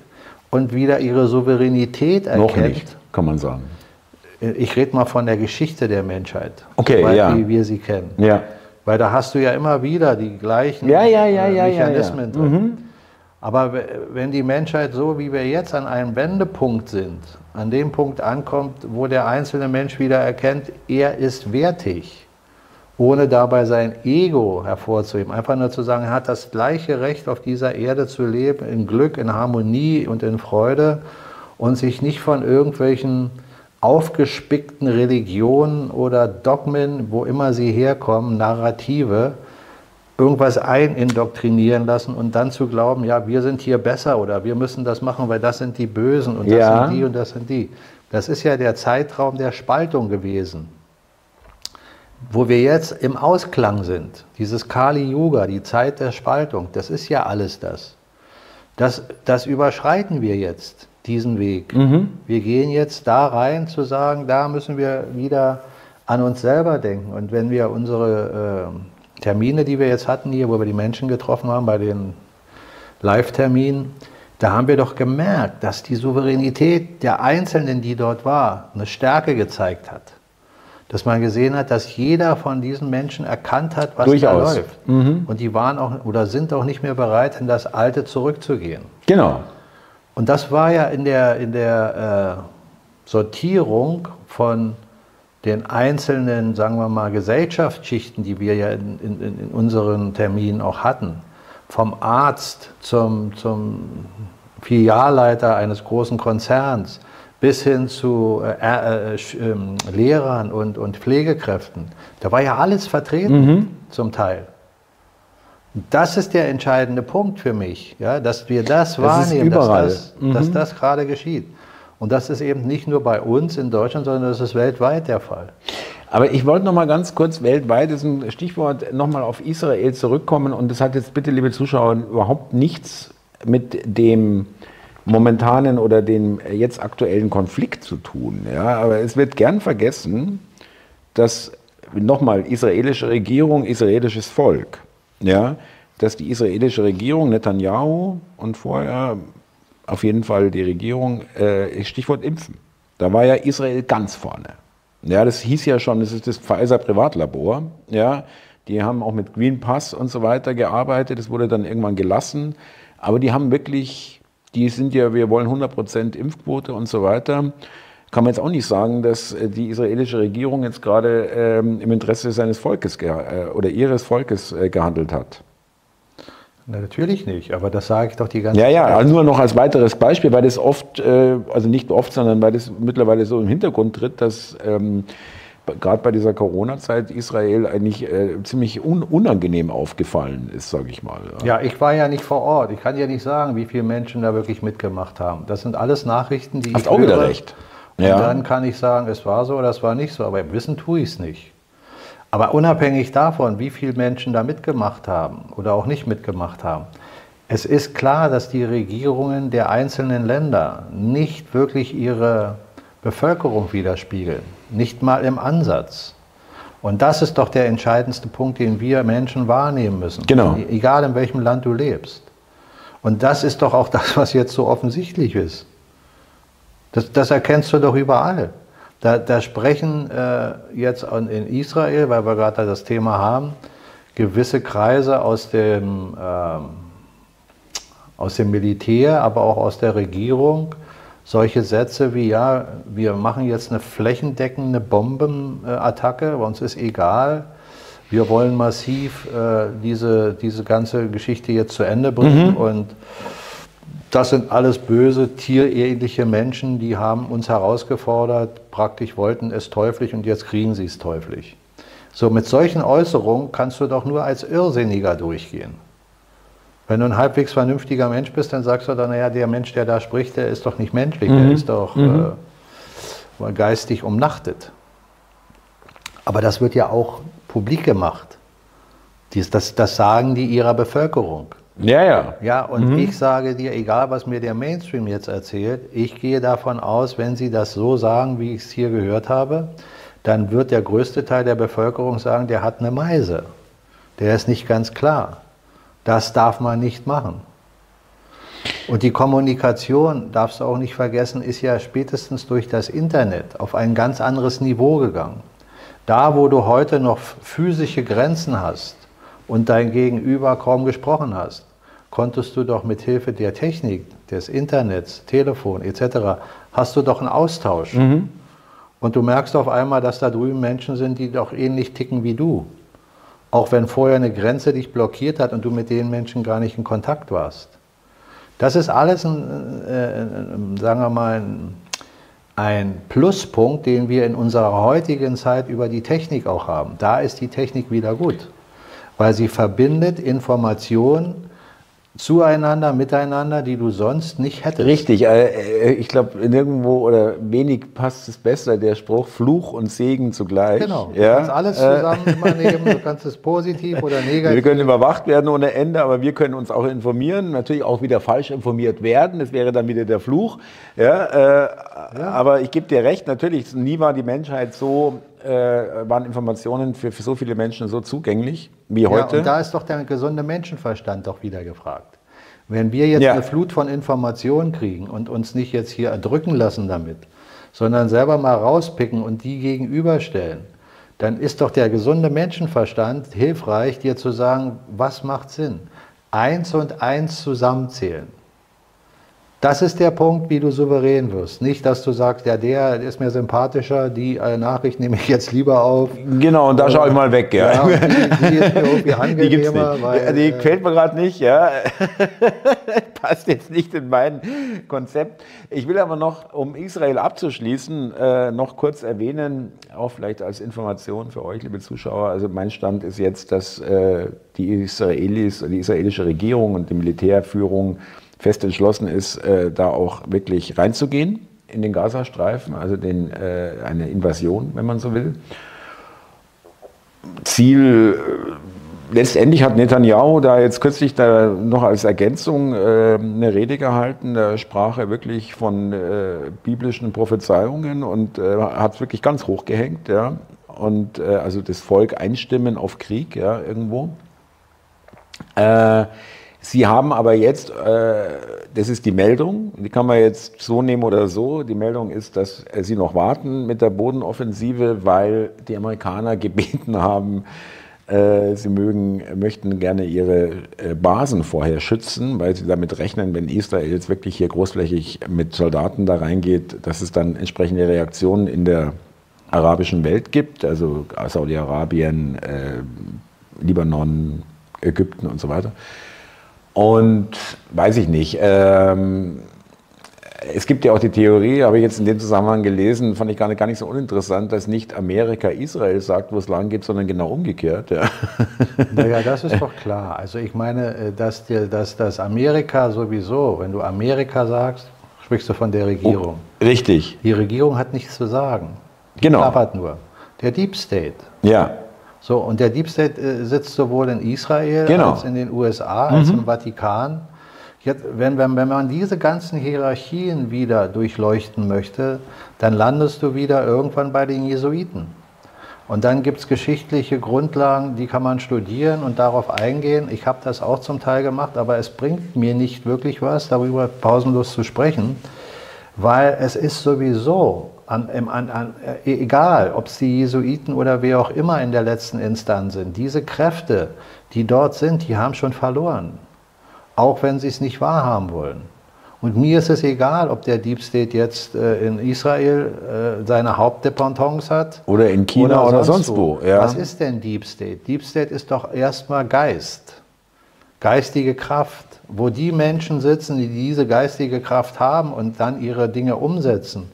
B: und wieder ihre Souveränität erkennt. Noch nicht,
A: kann man sagen
B: ich rede mal von der Geschichte der Menschheit,
A: okay, weil, ja.
B: wie wir sie kennen.
A: Ja.
B: Weil da hast du ja immer wieder die gleichen
A: ja, ja, Mechanismen
B: drin. Mhm. Aber wenn die Menschheit so, wie wir jetzt an einem Wendepunkt sind, an dem Punkt ankommt, wo der einzelne Mensch wieder erkennt, er ist wertig, ohne dabei sein Ego hervorzuheben, einfach nur zu sagen, er hat das gleiche Recht auf dieser Erde zu leben, in Glück, in Harmonie und in Freude und sich nicht von irgendwelchen aufgespickten Religionen oder Dogmen, wo immer sie herkommen, Narrative, irgendwas einindoktrinieren lassen und dann zu glauben, ja, wir sind hier besser oder wir müssen das machen, weil das sind die Bösen und das ja. sind die und das sind die. Das ist ja der Zeitraum der Spaltung gewesen. Wo wir jetzt im Ausklang sind, dieses Kali Yuga, die Zeit der Spaltung, das ist ja alles das. Das, das überschreiten wir jetzt, diesen Weg. Mhm. Wir gehen jetzt da rein zu sagen, da müssen wir wieder an uns selber denken. Und wenn wir unsere äh, Termine, die wir jetzt hatten hier, wo wir die Menschen getroffen haben bei den Live-Terminen, da haben wir doch gemerkt, dass die Souveränität der Einzelnen, die dort war, eine Stärke gezeigt hat. Dass man gesehen hat, dass jeder von diesen Menschen erkannt hat, was Durchaus. da läuft. Mhm. Und die waren auch oder sind auch nicht mehr bereit, in das Alte zurückzugehen.
A: Genau.
B: Und das war ja in der, in der äh, Sortierung von den einzelnen, sagen wir mal, Gesellschaftsschichten, die wir ja in, in, in unseren Terminen auch hatten, vom Arzt zum, zum Filialleiter eines großen Konzerns bis hin zu äh, äh, äh, Lehrern und, und Pflegekräften, da war ja alles vertreten mhm. zum Teil. Das ist der entscheidende Punkt für mich, ja, dass wir das, das wahrnehmen, dass das, mhm. dass das gerade geschieht. Und das ist eben nicht nur bei uns in Deutschland, sondern das ist weltweit der Fall.
A: Aber ich wollte noch mal ganz kurz weltweit, das ist ein Stichwort, noch mal auf Israel zurückkommen. Und das hat jetzt bitte, liebe Zuschauer, überhaupt nichts mit dem momentanen oder dem jetzt aktuellen Konflikt zu tun. Ja, aber es wird gern vergessen, dass nochmal israelische Regierung, israelisches Volk, ja, dass die israelische Regierung Netanyahu und vorher auf jeden Fall die Regierung, äh, Stichwort Impfen. Da war ja Israel ganz vorne. Ja, das hieß ja schon, das ist das Pfizer Privatlabor. Ja, die haben auch mit Green Pass und so weiter gearbeitet. Das wurde dann irgendwann gelassen. Aber die haben wirklich, die sind ja, wir wollen 100% Impfquote und so weiter. Kann man jetzt auch nicht sagen, dass äh, die israelische Regierung jetzt gerade ähm, im Interesse seines Volkes äh, oder ihres Volkes äh, gehandelt hat.
B: Na, natürlich nicht, aber das sage ich doch die ganze
A: Zeit. Ja, ja, also nur noch als weiteres Beispiel, weil das oft, äh, also nicht oft, sondern weil das mittlerweile so im Hintergrund tritt, dass ähm, gerade bei dieser Corona-Zeit Israel eigentlich äh, ziemlich un unangenehm aufgefallen ist, sage ich mal.
B: Ja. ja. ich war ja nicht vor Ort. Ich kann ja nicht sagen, wie viele Menschen da wirklich mitgemacht haben. Das sind alles Nachrichten, die
A: Hast ich auch höre. wieder recht.
B: Und ja. dann kann ich sagen, es war so oder es war nicht so, aber im Wissen tue ich es nicht. Aber unabhängig davon, wie viele Menschen da mitgemacht haben oder auch nicht mitgemacht haben, es ist klar, dass die Regierungen der einzelnen Länder nicht wirklich ihre Bevölkerung widerspiegeln, nicht mal im Ansatz. Und das ist doch der entscheidendste Punkt, den wir Menschen wahrnehmen müssen.
A: Genau.
B: Egal in welchem Land du lebst. Und das ist doch auch das, was jetzt so offensichtlich ist. Das, das erkennst du doch überall. Da, da sprechen äh, jetzt in Israel, weil wir gerade das Thema haben, gewisse Kreise aus dem, ähm, aus dem Militär, aber auch aus der Regierung solche Sätze wie, ja, wir machen jetzt eine flächendeckende Bombenattacke, bei uns ist egal, wir wollen massiv äh, diese, diese ganze Geschichte jetzt zu Ende bringen mhm. und das sind alles böse, tierähnliche Menschen, die haben uns herausgefordert, praktisch wollten es teuflisch und jetzt kriegen sie es teuflisch. So, mit solchen Äußerungen kannst du doch nur als Irrsinniger durchgehen. Wenn du ein halbwegs vernünftiger Mensch bist, dann sagst du dann, naja, der Mensch, der da spricht, der ist doch nicht menschlich, mhm. der ist doch mhm. äh, geistig umnachtet. Aber das wird ja auch publik gemacht. Dies, das, das sagen die ihrer Bevölkerung.
A: Ja, ja.
B: Ja, und mhm. ich sage dir, egal was mir der Mainstream jetzt erzählt, ich gehe davon aus, wenn sie das so sagen, wie ich es hier gehört habe, dann wird der größte Teil der Bevölkerung sagen, der hat eine Meise. Der ist nicht ganz klar. Das darf man nicht machen. Und die Kommunikation, darfst du auch nicht vergessen, ist ja spätestens durch das Internet auf ein ganz anderes Niveau gegangen. Da, wo du heute noch physische Grenzen hast und dein Gegenüber kaum gesprochen hast, konntest du doch mit Hilfe der Technik, des Internets, Telefon etc., hast du doch einen Austausch. Mhm. Und du merkst auf einmal, dass da drüben Menschen sind, die doch ähnlich ticken wie du. Auch wenn vorher eine Grenze dich blockiert hat und du mit den Menschen gar nicht in Kontakt warst. Das ist alles, ein, äh, sagen wir mal, ein, ein Pluspunkt, den wir in unserer heutigen Zeit über die Technik auch haben. Da ist die Technik wieder gut, weil sie verbindet Information zueinander, miteinander, die du sonst nicht hättest.
A: Richtig, äh, äh, ich glaube, nirgendwo oder wenig passt es besser, der Spruch Fluch und Segen zugleich.
B: Genau, du ja? kannst alles äh, zusammen [LAUGHS] nehmen, du kannst es positiv oder negativ.
A: Wir können überwacht werden ohne Ende, aber wir können uns auch informieren, natürlich auch wieder falsch informiert werden, das wäre dann wieder der Fluch. Ja, äh, ja. Aber ich gebe dir recht, natürlich, nie war die Menschheit so äh, waren Informationen für, für, so viele Menschen so zugänglich wie heute.
B: Ja, und da ist doch der gesunde Menschenverstand doch wieder gefragt. Wenn wir jetzt ja. eine Flut von Informationen kriegen und uns nicht jetzt hier erdrücken lassen damit, sondern selber mal rauspicken und die gegenüberstellen, dann ist doch der gesunde Menschenverstand hilfreich, dir zu sagen, was macht Sinn? Eins und eins zusammenzählen. Das ist der Punkt, wie du souverän wirst. Nicht, dass du sagst, ja, der ist mir sympathischer, die äh, Nachricht nehme ich jetzt lieber auf.
A: Genau, und da schaue ich mal weg, ja. ja die, die, ist mir [LAUGHS] irgendwie
B: angenehmer. Die, gibt's nicht.
A: Weil, die äh, gefällt mir gerade nicht, ja. [LAUGHS] Passt jetzt nicht in mein Konzept. Ich will aber noch, um Israel abzuschließen, äh, noch kurz erwähnen, auch vielleicht als Information für euch, liebe Zuschauer. Also mein Stand ist jetzt, dass äh, die Israelis, die israelische Regierung und die Militärführung fest entschlossen ist, äh, da auch wirklich reinzugehen in den Gazastreifen, also den, äh, eine Invasion, wenn man so will. Ziel, äh, letztendlich hat Netanyahu da jetzt kürzlich da noch als Ergänzung äh, eine Rede gehalten, da sprach er wirklich von äh, biblischen Prophezeiungen und äh, hat es wirklich ganz hoch gehängt, ja. Und also das Volk einstimmen auf Krieg, ja, irgendwo. Sie haben aber jetzt, äh, das ist die Meldung, die kann man jetzt so nehmen oder so. Die Meldung ist, dass Sie noch warten mit der Bodenoffensive, weil die Amerikaner [LAUGHS] gebeten haben, äh, sie mögen, möchten gerne ihre äh, Basen vorher schützen, weil sie damit rechnen, wenn Israel jetzt wirklich hier großflächig mit Soldaten da reingeht, dass es dann entsprechende Reaktionen in der arabischen Welt gibt, also Saudi-Arabien, äh, Libanon, Ägypten und so weiter. Und weiß ich nicht. Ähm, es gibt ja auch die Theorie, habe ich jetzt in dem Zusammenhang gelesen, fand ich gar nicht, gar nicht so uninteressant, dass nicht Amerika Israel sagt, wo es lang geht, sondern genau umgekehrt. Ja.
B: Naja, das ist [LAUGHS] doch klar. Also ich meine, äh, dass, dir, dass das Amerika sowieso, wenn du Amerika sagst, sprichst du von der Regierung.
A: Oh, richtig.
B: Die Regierung hat nichts zu sagen. Die
A: genau.
B: klappert nur. Der Deep State.
A: Ja.
B: So, und der Deep State äh, sitzt sowohl in Israel
A: genau.
B: als in den USA, als mhm. im Vatikan. Jetzt, wenn, wenn, wenn man diese ganzen Hierarchien wieder durchleuchten möchte, dann landest du wieder irgendwann bei den Jesuiten. Und dann gibt es geschichtliche Grundlagen, die kann man studieren und darauf eingehen. Ich habe das auch zum Teil gemacht, aber es bringt mir nicht wirklich was, darüber pausenlos zu sprechen, weil es ist sowieso an, an, an, äh, egal ob es die Jesuiten oder wer auch immer in der letzten Instanz sind, diese Kräfte, die dort sind, die haben schon verloren. Auch wenn sie es nicht wahrhaben wollen. Und mir ist es egal, ob der Deep State jetzt äh, in Israel äh, seine Hauptdependance hat.
A: Oder in China oder, oder sonst, wo.
B: wo. Ja. Was ist denn Deep State? Deep State ist doch erstmal Geist. Geistige Kraft. Wo die Menschen sitzen, die diese geistige Kraft haben und dann ihre Dinge umsetzen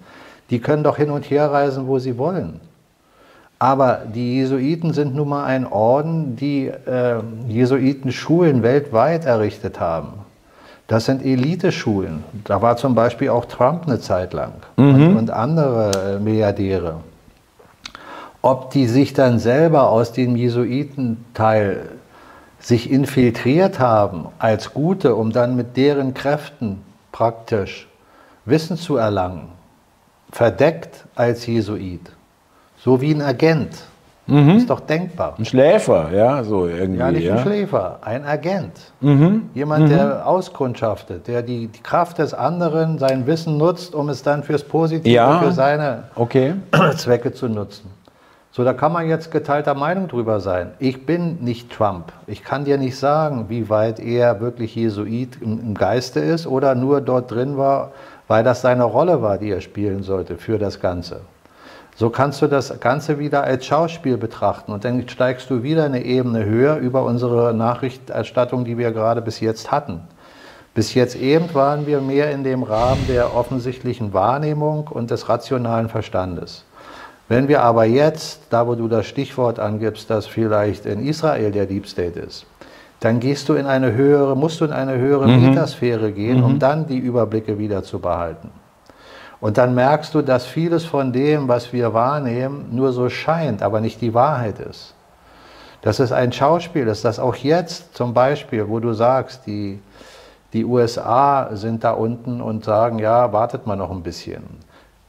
B: die können doch hin und her reisen, wo sie wollen. Aber die Jesuiten sind nun mal ein Orden, die äh, Jesuitenschulen weltweit errichtet haben. Das sind Eliteschulen. Da war zum Beispiel auch Trump eine Zeit lang mhm. und, und, andere äh, Milliardäre. Ob die sich dann selber aus dem Jesuitenteil sich infiltriert haben als Gute, um dann mit deren Kräften praktisch Wissen zu erlangen, verdeckt als Jesuit. So wie ein Agent. Mhm. Ist doch denkbar.
A: Ein Schläfer, ja, so irgendwie.
B: Ja, nicht
A: ja.
B: ein Schläfer, ein Agent. Mhm. Jemand, mhm. der auskundschaftet, der die, die, Kraft des anderen, sein Wissen nutzt, um es dann fürs Positive,
A: ja.
B: für seine
A: okay. [CLEARS THROAT]
B: Zwecke zu nutzen. So, da kann man jetzt geteilter Meinung drüber sein. Ich bin nicht Trump. Ich kann dir nicht sagen, wie weit er wirklich Jesuit im, im Geiste ist oder nur dort drin war, weil das seine Rolle war, die er spielen sollte für das Ganze. So kannst du das Ganze wieder als Schauspiel betrachten und dann steigst du wieder eine Ebene höher über unsere Nachrichterstattung, die wir gerade bis jetzt hatten. Bis jetzt eben waren wir mehr in dem Rahmen der offensichtlichen Wahrnehmung und des rationalen Verstandes. Wenn wir aber jetzt, da wo du das Stichwort angibst, dass vielleicht in Israel der Deep State ist, dann gehst du in eine höhere, musst du in eine höhere mhm. Metasphäre gehen, mhm. um dann die Überblicke wieder zu behalten. Und dann merkst du, dass vieles von dem, was wir wahrnehmen, nur so scheint, aber nicht die Wahrheit ist. Das ist ein Schauspiel, dass das auch jetzt zum Beispiel, wo du sagst, die, die USA sind da unten und sagen, ja, wartet mal noch ein bisschen.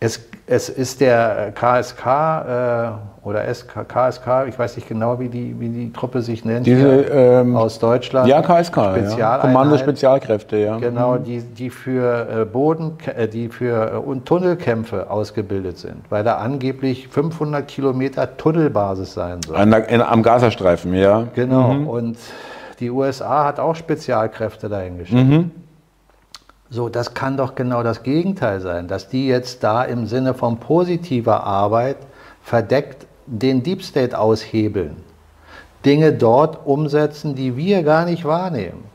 B: Es, es ist der KSK äh, oder SK, KSK, ich weiß nicht genau, wie die, wie die Truppe sich nennt,
A: Diese, ähm,
B: aus Deutschland.
A: Ja, KSK, ja. Kommando Spezialkräfte, ja.
B: Genau, mhm. die, die für äh, Boden, äh, die für äh, Tunnelkämpfe ausgebildet sind, weil da angeblich 500 Kilometer Tunnelbasis sein soll.
A: An in, am Gazastreifen, ja.
B: Genau, mhm. und die USA hat auch Spezialkräfte dahingestellt. Mhm. So, das kann doch genau das Gegenteil sein, dass die jetzt da im Sinne von positiver Arbeit verdeckt den Deep State aushebeln. Dinge dort umsetzen, die wir gar nicht wahrnehmen.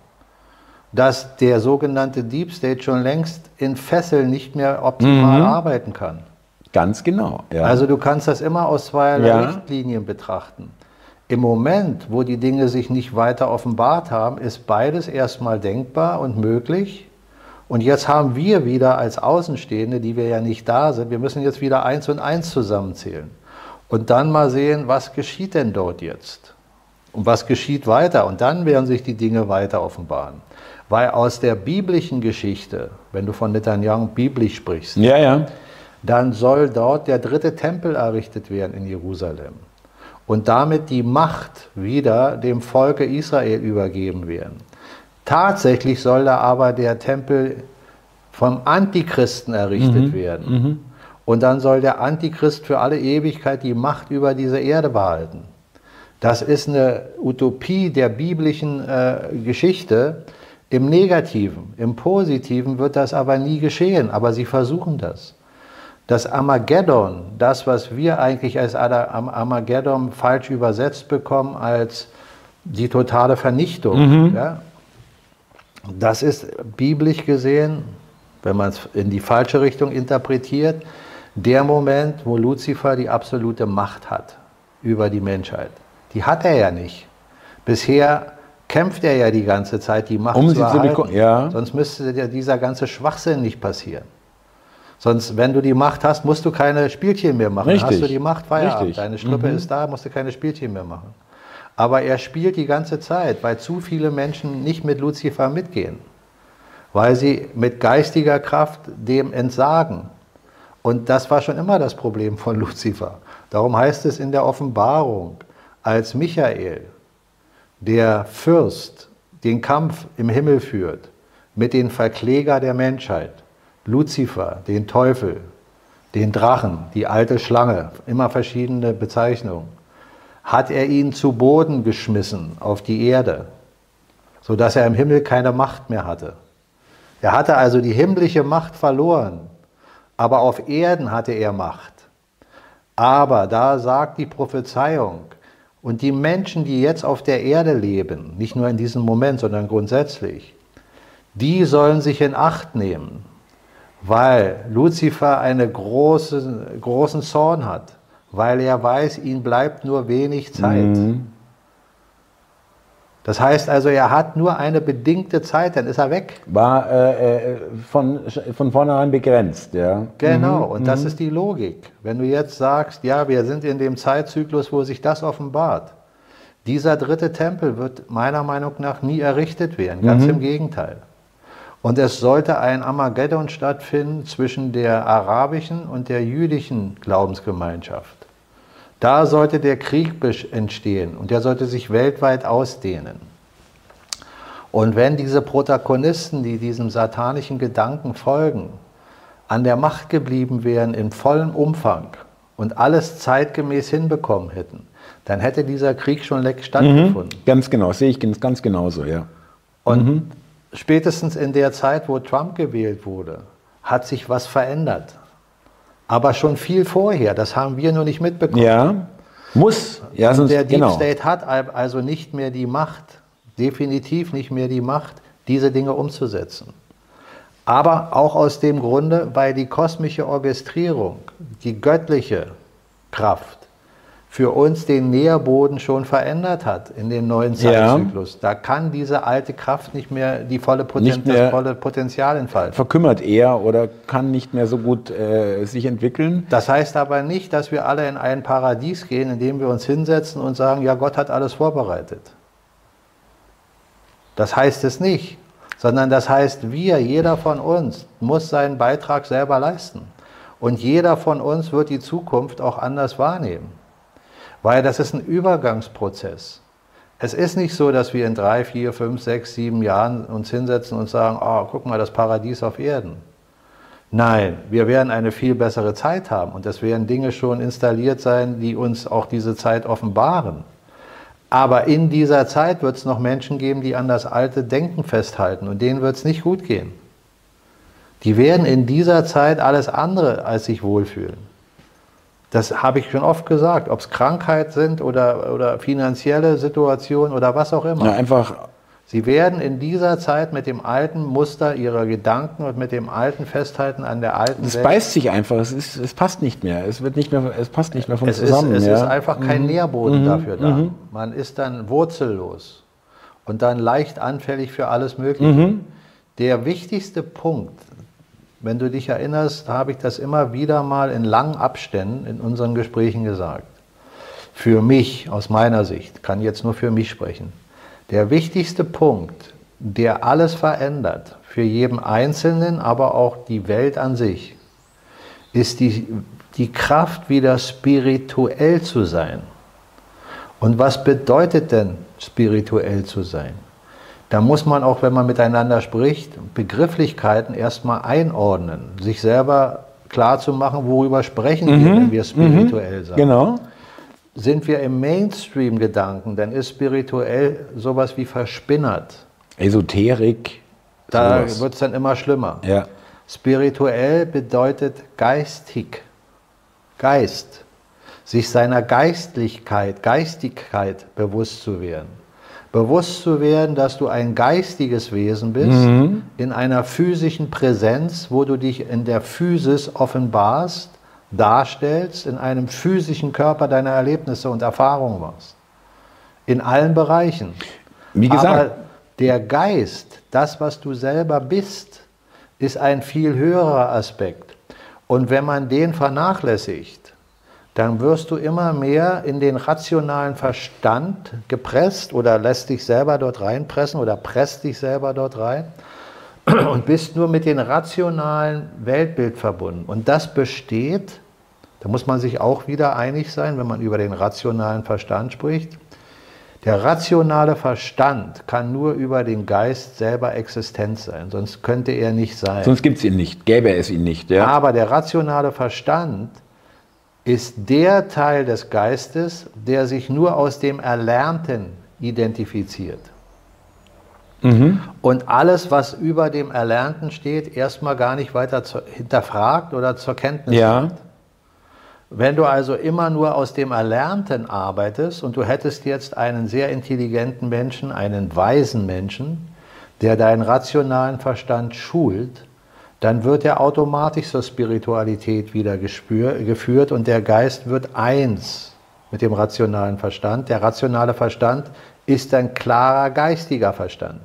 B: Dass der sogenannte Deep State schon längst in Fesseln nicht mehr optimal mhm. arbeiten kann.
A: Ganz genau.
B: Ja. Also du kannst das immer aus zweierlei ja. Richtlinien betrachten. Im Moment, wo die Dinge sich nicht weiter offenbart haben, ist beides erstmal denkbar und möglich. Und jetzt haben wir wieder als Außenstehende, die wir ja nicht da sind, wir müssen jetzt wieder eins und eins zusammenzählen. Und dann mal sehen, was geschieht denn dort jetzt? Und was geschieht weiter? Und dann werden sich die Dinge weiter offenbaren. Weil aus der biblischen Geschichte, wenn du von Netanyahu biblisch sprichst,
A: ja, ja.
B: dann soll dort der dritte Tempel errichtet werden in Jerusalem. Und damit die Macht wieder dem Volke Israel übergeben werden. Tatsächlich soll da aber der Tempel vom Antichristen errichtet mhm. werden. Mhm. Und dann soll der Antichrist für alle Ewigkeit die Macht über diese Erde behalten. Das ist eine Utopie der biblischen äh, Geschichte im Negativen. Im Positiven wird das aber nie geschehen, aber sie versuchen das. Das Armageddon, das, was wir eigentlich als Armageddon falsch übersetzt bekommen, als die totale Vernichtung, mhm. ja, das ist biblisch gesehen, wenn man es in die falsche Richtung interpretiert, der Moment, wo Luzifer die absolute Macht hat über die Menschheit. Die hat er ja nicht. Bisher kämpft er ja die ganze Zeit, die Macht um zu erhalten. Ja. Sonst müsste ja dieser ganze Schwachsinn nicht passieren. Sonst, wenn du die Macht hast, musst du keine Spielchen mehr machen.
A: Richtig.
B: Hast du die Macht, Feierabend. Richtig. Deine Strippe mhm. ist da, musst du keine Spielchen mehr machen. Aber er spielt die ganze Zeit, weil zu viele Menschen nicht mit Luzifer mitgehen, weil sie mit geistiger Kraft dem entsagen. Und das war schon immer das Problem von Luzifer. Darum heißt es in der Offenbarung, als Michael, der Fürst, den Kampf im Himmel führt mit den Verkläger der Menschheit, Luzifer, den Teufel, den Drachen, die alte Schlange, immer verschiedene Bezeichnungen, hat er ihn zu Boden geschmissen auf die Erde, sodass er im Himmel keine Macht mehr hatte. Er hatte also die himmlische Macht verloren, aber auf Erden hatte er Macht. Aber da sagt die Prophezeiung, und die Menschen, die jetzt auf der Erde leben, nicht nur in diesem Moment, sondern grundsätzlich, die sollen sich in Acht nehmen, weil Luzifer einen großen, großen Zorn hat weil er weiß, ihm bleibt nur wenig Zeit. Mhm. Das heißt also, er hat nur eine bedingte Zeit, dann ist er weg.
A: War äh, äh von, von vornherein begrenzt, ja.
B: Genau, mhm. und das mhm. ist die Logik. Wenn du jetzt sagst, ja, wir sind in dem Zeitzyklus, wo sich das offenbart. Dieser dritte Tempel wird meiner Meinung nach nie errichtet werden, ganz mhm. im Gegenteil. Und es sollte ein Armageddon stattfinden zwischen der arabischen und der jüdischen Glaubensgemeinschaft. Da sollte der Krieg entstehen und der sollte sich weltweit ausdehnen. Und wenn diese Protagonisten, die diesem satanischen Gedanken folgen, an der Macht geblieben wären in vollem Umfang und alles zeitgemäß hinbekommen hätten, dann hätte dieser Krieg schon längst stattgefunden.
A: Mhm, ganz genau, sehe ich ganz genauso, ja.
B: Und mhm. spätestens in der Zeit, wo Trump gewählt wurde, hat sich was verändert. Aber schon viel vorher, das haben wir nur nicht mitbekommen.
A: Ja, muss. Ja,
B: sonst, der Deep genau. State hat also nicht mehr die Macht, definitiv nicht mehr die Macht, diese Dinge umzusetzen. Aber auch aus dem Grunde, weil die kosmische Orchestrierung, die göttliche Kraft, für uns den Nährboden schon verändert hat in dem neuen Zeitzyklus. Ja. Da kann diese alte Kraft nicht mehr die volle Poten das volle Potenzial entfalten.
A: Verkümmert eher oder kann nicht mehr so gut äh, sich entwickeln.
B: Das heißt aber nicht, dass wir alle in ein Paradies gehen, in dem wir uns hinsetzen und sagen, ja, Gott hat alles vorbereitet. Das heißt es nicht, sondern das heißt, wir, jeder von uns, muss seinen Beitrag selber leisten. Und jeder von uns wird die Zukunft auch anders wahrnehmen. Weil das ist ein Übergangsprozess. Es ist nicht so, dass wir in drei, vier, fünf, sechs, sieben Jahren uns hinsetzen und sagen, oh, guck mal, das Paradies auf Erden. Nein, wir werden eine viel bessere Zeit haben und es werden Dinge schon installiert sein, die uns auch diese Zeit offenbaren. Aber in dieser Zeit wird es noch Menschen geben, die an das alte Denken festhalten und denen wird es nicht gut gehen. Die werden in dieser Zeit alles andere als sich wohlfühlen. Das habe ich schon oft gesagt, ob es Krankheit sind oder, oder finanzielle Situationen oder was auch immer.
A: Ja, einfach.
B: Sie werden in dieser Zeit mit dem alten Muster ihrer Gedanken und mit dem alten Festhalten an der alten
A: Es Welt. beißt sich einfach, es, ist, es passt nicht mehr, es, wird nicht mehr, es passt nicht mehr von
B: es
A: zusammen.
B: Ist, es ja. ist einfach kein mhm. Nährboden mhm. dafür da. Mhm. Man ist dann wurzellos und dann leicht anfällig für alles Mögliche. Mhm. Der wichtigste Punkt, wenn du dich erinnerst, habe ich das immer wieder mal in langen Abständen in unseren Gesprächen gesagt. Für mich, aus meiner Sicht, kann jetzt nur für mich sprechen. Der wichtigste Punkt, der alles verändert, für jeden Einzelnen, aber auch die Welt an sich, ist die, die Kraft, wieder spirituell zu sein. Und was bedeutet denn spirituell zu sein? Da muss man auch, wenn man miteinander spricht, Begrifflichkeiten erstmal einordnen, sich selber klar zu machen, worüber sprechen mhm. wir, wenn wir spirituell mhm. sagen.
A: Genau.
B: Sind wir im Mainstream-Gedanken, dann ist spirituell sowas wie verspinnert.
A: Esoterik.
B: Da wird es dann immer schlimmer.
A: Ja.
B: Spirituell bedeutet geistig. Geist. Sich seiner Geistlichkeit, Geistigkeit bewusst zu werden bewusst zu werden, dass du ein geistiges Wesen bist, mhm. in einer physischen Präsenz, wo du dich in der Physis offenbarst, darstellst, in einem physischen Körper deine Erlebnisse und Erfahrungen machst. In allen Bereichen.
A: Wie gesagt. Aber
B: der Geist, das, was du selber bist, ist ein viel höherer Aspekt. Und wenn man den vernachlässigt, dann wirst du immer mehr in den rationalen Verstand gepresst oder lässt dich selber dort reinpressen oder presst dich selber dort rein [CLEARS THROAT] und bist nur mit dem rationalen Weltbild verbunden. Und das besteht, da muss man sich auch wieder einig sein, wenn man über den rationalen Verstand spricht. Der rationale Verstand kann nur über den Geist selber existent sein, sonst könnte er nicht sein.
A: Sonst gibt es ihn nicht, gäbe es ihn nicht.
B: Ja? Aber der rationale Verstand ist der Teil des Geistes, der sich nur aus dem Erlernten identifiziert. Mhm. Und alles, was über dem Erlernten steht, erstmal gar nicht weiter zu, hinterfragt oder zur Kenntnis
A: ja. nimmt.
B: Wenn du also immer nur aus dem Erlernten arbeitest und du hättest jetzt einen sehr intelligenten Menschen, einen weisen Menschen, der deinen rationalen Verstand schult, dann wird er automatisch zur Spiritualität wieder gespür, geführt und der Geist wird eins mit dem rationalen Verstand. Der rationale Verstand ist ein klarer geistiger Verstand.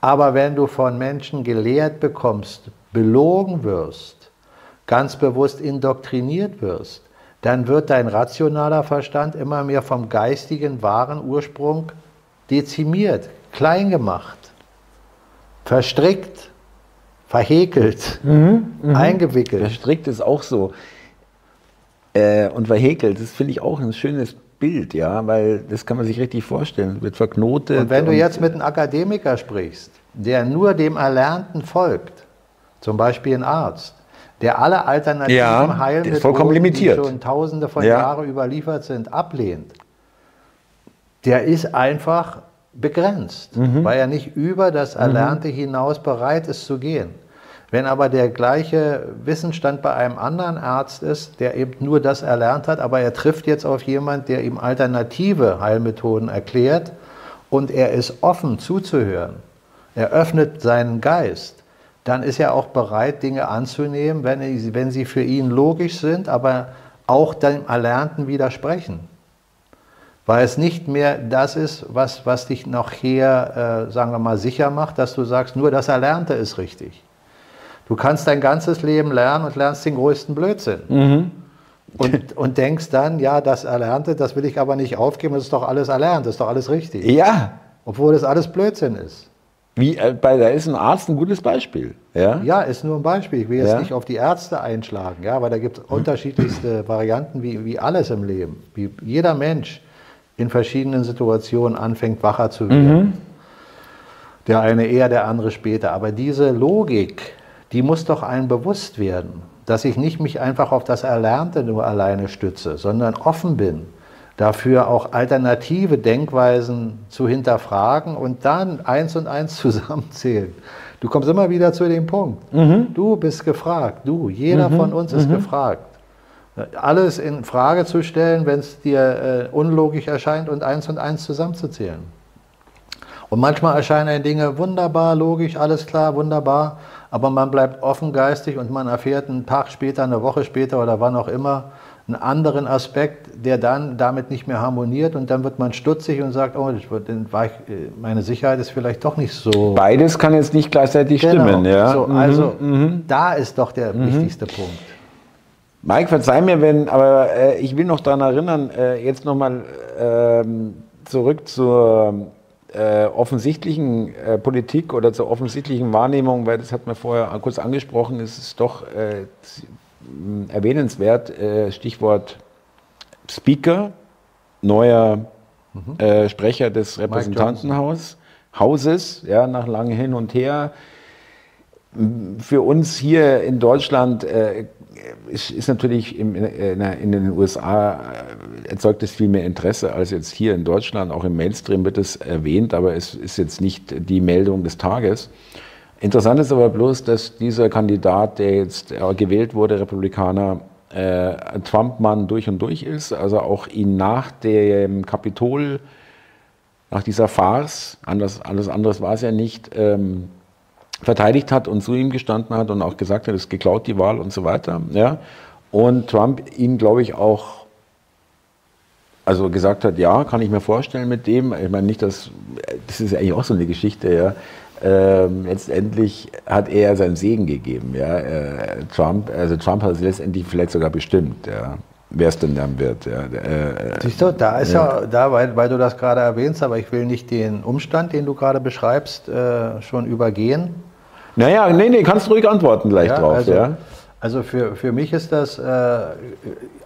B: Aber wenn du von Menschen gelehrt bekommst, belogen wirst, ganz bewusst indoktriniert wirst, dann wird dein rationaler Verstand immer mehr vom geistigen wahren Ursprung dezimiert, klein gemacht, verstrickt verhäkelt, mhm, mh. eingewickelt.
A: Verstrickt ist auch so. Äh, und verhäkelt, das finde ich auch ein schönes Bild, ja, weil das kann man sich richtig vorstellen, wird verknotet.
B: Und wenn du jetzt mit einem Akademiker sprichst, der nur dem Erlernten folgt, zum Beispiel ein Arzt, der alle alternativen
A: Ja,
B: Heilmethoden,
A: ist vollkommen limitiert.
B: die schon tausende von
A: Ja.
B: Jahren überliefert sind, ablehnt, der ist einfach begrenzt,
A: Mhm.
B: weil er nicht über das Erlernte hinaus bereit ist zu gehen. Wenn aber der gleiche Wissensstand bei einem anderen Arzt ist, der eben nur das erlernt hat, aber er trifft jetzt auf jemanden, der ihm alternative Heilmethoden erklärt und er ist offen zuzuhören, er öffnet seinen Geist, dann ist er auch bereit, Dinge anzunehmen, wenn, wenn sie für ihn logisch sind, aber auch dem Erlernten widersprechen. Weil es nicht mehr das ist, was, was dich nachher, äh, sagen wir mal, sicher macht, dass du sagst, nur das Erlernte ist richtig. Du kannst dein ganzes Leben lernen und lernst den größten Blödsinn. Und, und denkst dann, ja, das Erlernte, das will ich aber nicht aufgeben, das ist doch alles erlernt, das ist doch alles richtig.
A: Ja,
B: Obwohl das alles Blödsinn ist.
A: wie äh, bei da ist ein Arzt ein gutes Beispiel. Ja,
B: Ja, ist nur ein Beispiel. Ich will jetzt
A: Ja.
B: nicht auf die Ärzte einschlagen, ja, weil da gibt es unterschiedlichste Varianten, wie, wie alles im Leben. Wie jeder Mensch in verschiedenen Situationen anfängt, wacher zu werden. Der eine eher, der andere später. Aber diese Logik, die muss doch einem bewusst werden, dass ich nicht mich einfach auf das Erlernte nur alleine stütze, sondern offen bin, dafür auch alternative Denkweisen zu hinterfragen und dann eins und eins [LAUGHS] zusammenzählen. Du kommst immer wieder zu dem Punkt. Du bist gefragt, du, jeder von uns ist gefragt. Alles in Frage zu stellen, wenn es dir äh, unlogisch erscheint und eins und eins zusammenzuzählen. Und manchmal erscheinen Dinge wunderbar, logisch, alles klar, wunderbar, aber man bleibt offengeistig und man erfährt einen Tag später, eine Woche später oder wann auch immer einen anderen Aspekt, der dann damit nicht mehr harmoniert und dann wird man stutzig und sagt, oh, äh, meine Sicherheit ist vielleicht doch nicht so.
A: Beides kann jetzt nicht gleichzeitig
B: Genau.
A: stimmen. Ja?
B: So,
A: Mhm.
B: also da ist doch der wichtigste Punkt.
A: Mike, verzeih mir, wenn, aber äh, ich will noch daran erinnern, äh, jetzt nochmal ähm, zurück zur äh, offensichtlichen äh, Politik oder zur offensichtlichen Wahrnehmung, weil das hat man vorher kurz angesprochen, es ist doch äh, erwähnenswert, äh, Stichwort Speaker, neuer äh, Sprecher des Repräsentantenhauses, Hauses, ja, nach langem Hin und Her. Für uns hier in Deutschland äh, ist, ist natürlich im, in, in den USA äh, erzeugt es viel mehr Interesse als jetzt hier in Deutschland. Auch im Mainstream wird es erwähnt, aber es ist jetzt nicht die Meldung des Tages. Interessant ist aber bloß, dass dieser Kandidat, der jetzt äh, gewählt wurde, Republikaner, äh, Trump-Mann durch und durch ist, also auch ihn nach dem Kapitol, nach dieser Farce, anders, alles anderes war es ja nicht, ähm, verteidigt hat und zu ihm gestanden hat und auch gesagt hat, es ist geklaut die Wahl und so weiter. Ja. Und Trump ihn, glaube ich, auch also gesagt hat, ja, kann ich mir vorstellen mit dem. Ich meine nicht, dass das ist eigentlich auch so eine Geschichte, ja. Ähm, letztendlich hat er seinen Segen gegeben, ja. Äh, Trump, also Trump hat es letztendlich vielleicht sogar bestimmt, ja, wer es denn dann wird. Ja. Äh,
B: Siehst du, da ist ja, da, weil, weil du das gerade erwähnst, aber ich will nicht den Umstand, den du gerade beschreibst, äh, schon übergehen.
A: naja, nee, nee, kannst ruhig antworten gleich
B: Ja,
A: drauf,
B: also,
A: ja.
B: also für, für mich ist das äh,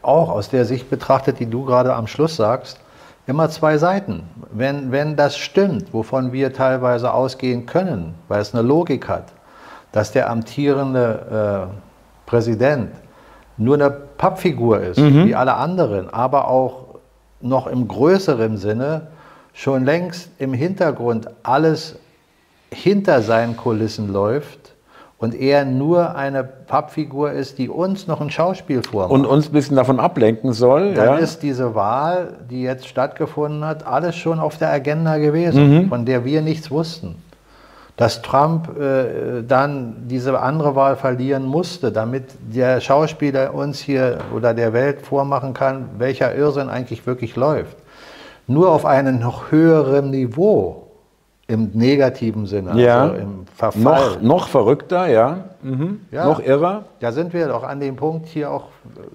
B: auch aus der Sicht betrachtet, die du gerade am Schluss sagst, immer zwei Seiten. Wenn, wenn das stimmt, wovon wir teilweise ausgehen können, weil es eine Logik hat, dass der amtierende äh, Präsident nur eine Pappfigur ist, wie alle anderen, aber auch noch im größeren Sinne schon längst im Hintergrund alles hinter seinen Kulissen läuft und er nur eine Pappfigur ist, die uns noch ein Schauspiel vormacht.
A: Und uns ein bisschen davon ablenken soll.
B: dann
A: ja.
B: ist diese Wahl, die jetzt stattgefunden hat, alles schon auf der Agenda gewesen, von der wir nichts wussten. Dass Trump äh, dann diese andere Wahl verlieren musste, damit der Schauspieler uns hier oder der Welt vormachen kann, welcher Irrsinn eigentlich wirklich läuft. Nur auf einem noch höheren Niveau, im negativen Sinne,
A: Ja.
B: also im Verfall.
A: noch, noch verrückter, ja. Mhm.
B: Ja.
A: Noch irrer.
B: Da sind wir doch an dem Punkt hier auch,